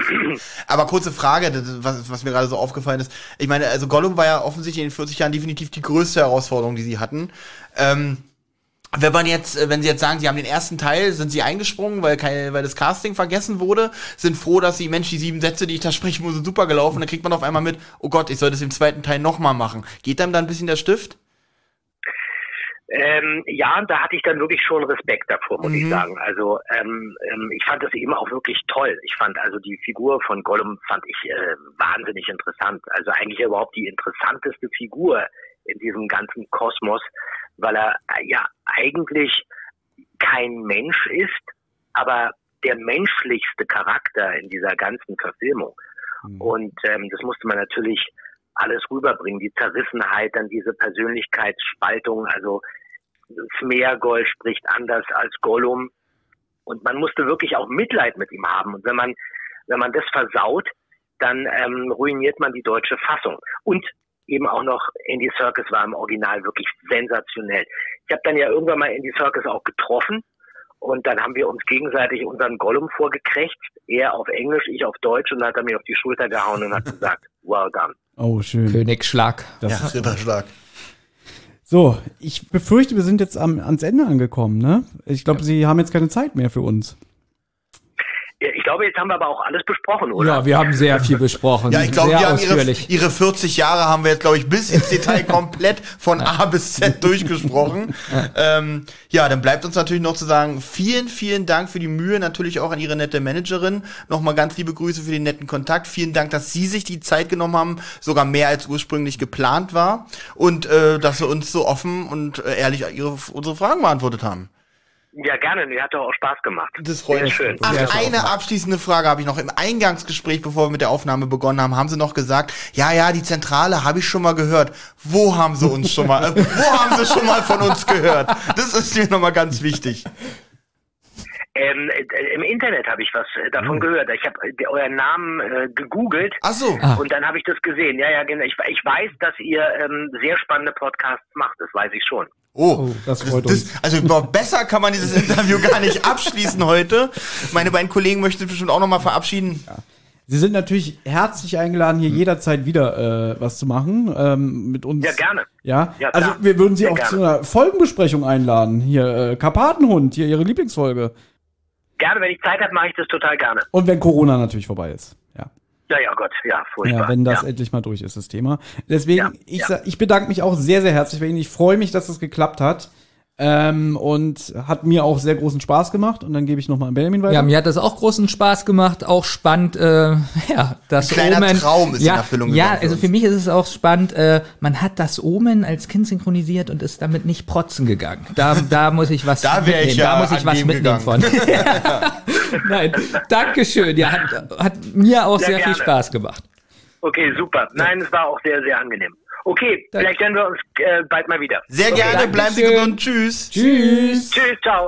Aber kurze Frage, das- was, was mir gerade so aufgefallen ist. Ich meine, also Gollum war ja offensichtlich in den 40 Jahren definitiv die größte Herausforderung, die sie hatten. Ähm, wenn man jetzt, äh, wenn Sie jetzt sagen, Sie haben den ersten Teil, sind Sie eingesprungen, weil kein, weil das Casting vergessen wurde, sind froh, dass Sie, Mensch, die sieben Sätze, die ich da sprechen muss, sind super gelaufen, dann kriegt man auf einmal mit, oh Gott, ich soll das im zweiten Teil nochmal machen. Geht einem da ein bisschen der Stift? Ähm, ja, da hatte ich dann wirklich schon Respekt davor, muss ich Mhm. sagen. Also ähm, ähm, ich fand das eben auch wirklich toll. Ich fand also die Figur von Gollum fand ich äh, wahnsinnig interessant. Also eigentlich überhaupt die interessanteste Figur in diesem ganzen Kosmos, weil er äh, ja eigentlich kein Mensch ist, aber der menschlichste Charakter in dieser ganzen Verfilmung. Und ähm, das musste man natürlich alles rüberbringen. Die Zerrissenheit, dann diese Persönlichkeitsspaltung, also Smeargol spricht anders als Gollum. Und man musste wirklich auch Mitleid mit ihm haben. Und wenn man, wenn man das versaut, dann ähm, ruiniert man die deutsche Fassung. Und eben auch noch Andy Serkis war im Original wirklich sensationell. Ich habe dann ja irgendwann mal Andy Serkis auch getroffen und dann haben wir uns gegenseitig unseren Gollum vorgekrächt. Er auf Englisch, ich auf Deutsch und dann hat er mir auf die Schulter gehauen und hat [LAUGHS] gesagt, well done. Oh, schön. Königsschlag. Das, Ritterschlag. So, ich befürchte, wir sind jetzt am, ans Ende angekommen, ne? Ich glaube, Sie haben jetzt keine Zeit mehr für uns. Ich glaube, jetzt haben wir aber auch alles besprochen, oder? Ja, wir haben sehr viel besprochen. Ja, ich glaube, sehr wir haben ihre, ihre 40 Jahre haben wir jetzt, glaube ich, bis ins Detail komplett von A bis Z durchgesprochen. ähm, ja, dann bleibt uns natürlich noch zu sagen, vielen, vielen Dank für die Mühe, natürlich auch an Ihre nette Managerin. Nochmal ganz liebe Grüße für den netten Kontakt. Vielen Dank, dass Sie sich die Zeit genommen haben, sogar mehr als ursprünglich geplant war. Und äh, dass Sie uns so offen und äh, ehrlich ihre, unsere Fragen beantwortet haben. Ja, gerne. Mir hat doch auch Spaß gemacht. Das freut Sehr mich. schön. Ach, auch eine abschließende Frage habe ich noch. Im Eingangsgespräch, bevor wir mit der Aufnahme begonnen haben, haben Sie noch gesagt, ja, ja, die Zentrale habe ich schon mal gehört. Wo haben Sie uns schon mal, äh, [LAUGHS] wo haben Sie schon mal von uns gehört? Das ist mir nochmal ganz wichtig. Ähm, äh, Im Internet habe ich was äh, davon gehört. Ich habe äh, euren Namen äh, gegoogelt Ach so. und dann habe ich das gesehen. Ja, ja, genau. Ich, ich weiß, dass ihr ähm, sehr spannende Podcasts macht. Das weiß ich schon. Oh, das freut uns. also überhaupt besser kann man dieses Interview gar nicht [LAUGHS] abschließen heute. Meine beiden Kollegen möchten sich bestimmt auch nochmal verabschieden. Sie sind natürlich herzlich eingeladen, hier jederzeit wieder äh, was zu machen ähm, mit uns. Ja, gerne. Ja, Ja, also wir würden Sie Sehr auch gerne. zu einer Folgenbesprechung einladen. Hier äh, Karpatenhund, hier Ihre Lieblingsfolge. Gerne, wenn ich Zeit habe, mache ich das total gerne. Und wenn Corona natürlich vorbei ist. Ja, Ja, ja, Gott, ja, furchtbar. ja wenn das ja. endlich mal durch ist, das Thema. Deswegen, Ja, ich, ich bedanke mich auch sehr, sehr herzlich bei Ihnen. Ich freue mich, dass das geklappt hat. Ähm, und hat mir auch sehr großen Spaß gemacht. Und dann gebe ich nochmal an Benjamin weiter. Ja, mir hat das auch großen Spaß gemacht, auch spannend, äh, [LAUGHS] ja, das Ein kleiner Omen. Traum ist in ja, Erfüllung Ja, gegangen für also uns. für mich ist es auch spannend, äh, man hat das Omen als Kind synchronisiert und ist damit nicht protzen gegangen. Da, da muss ich was [LAUGHS] Da wär ich mitnehmen. ja da muss ich was mitnehmen von. [LAUGHS] Nein, Dankeschön. Ja, hat, hat mir auch Sehr sehr, viel. Spaß gemacht. Okay, super. Nein, es war auch sehr, sehr angenehm. Okay, Danke. vielleicht hören wir uns äh, bald mal wieder. Sehr okay. gerne, bleiben Sie gesund. Tschüss. Tschüss. Tschüss, ciao.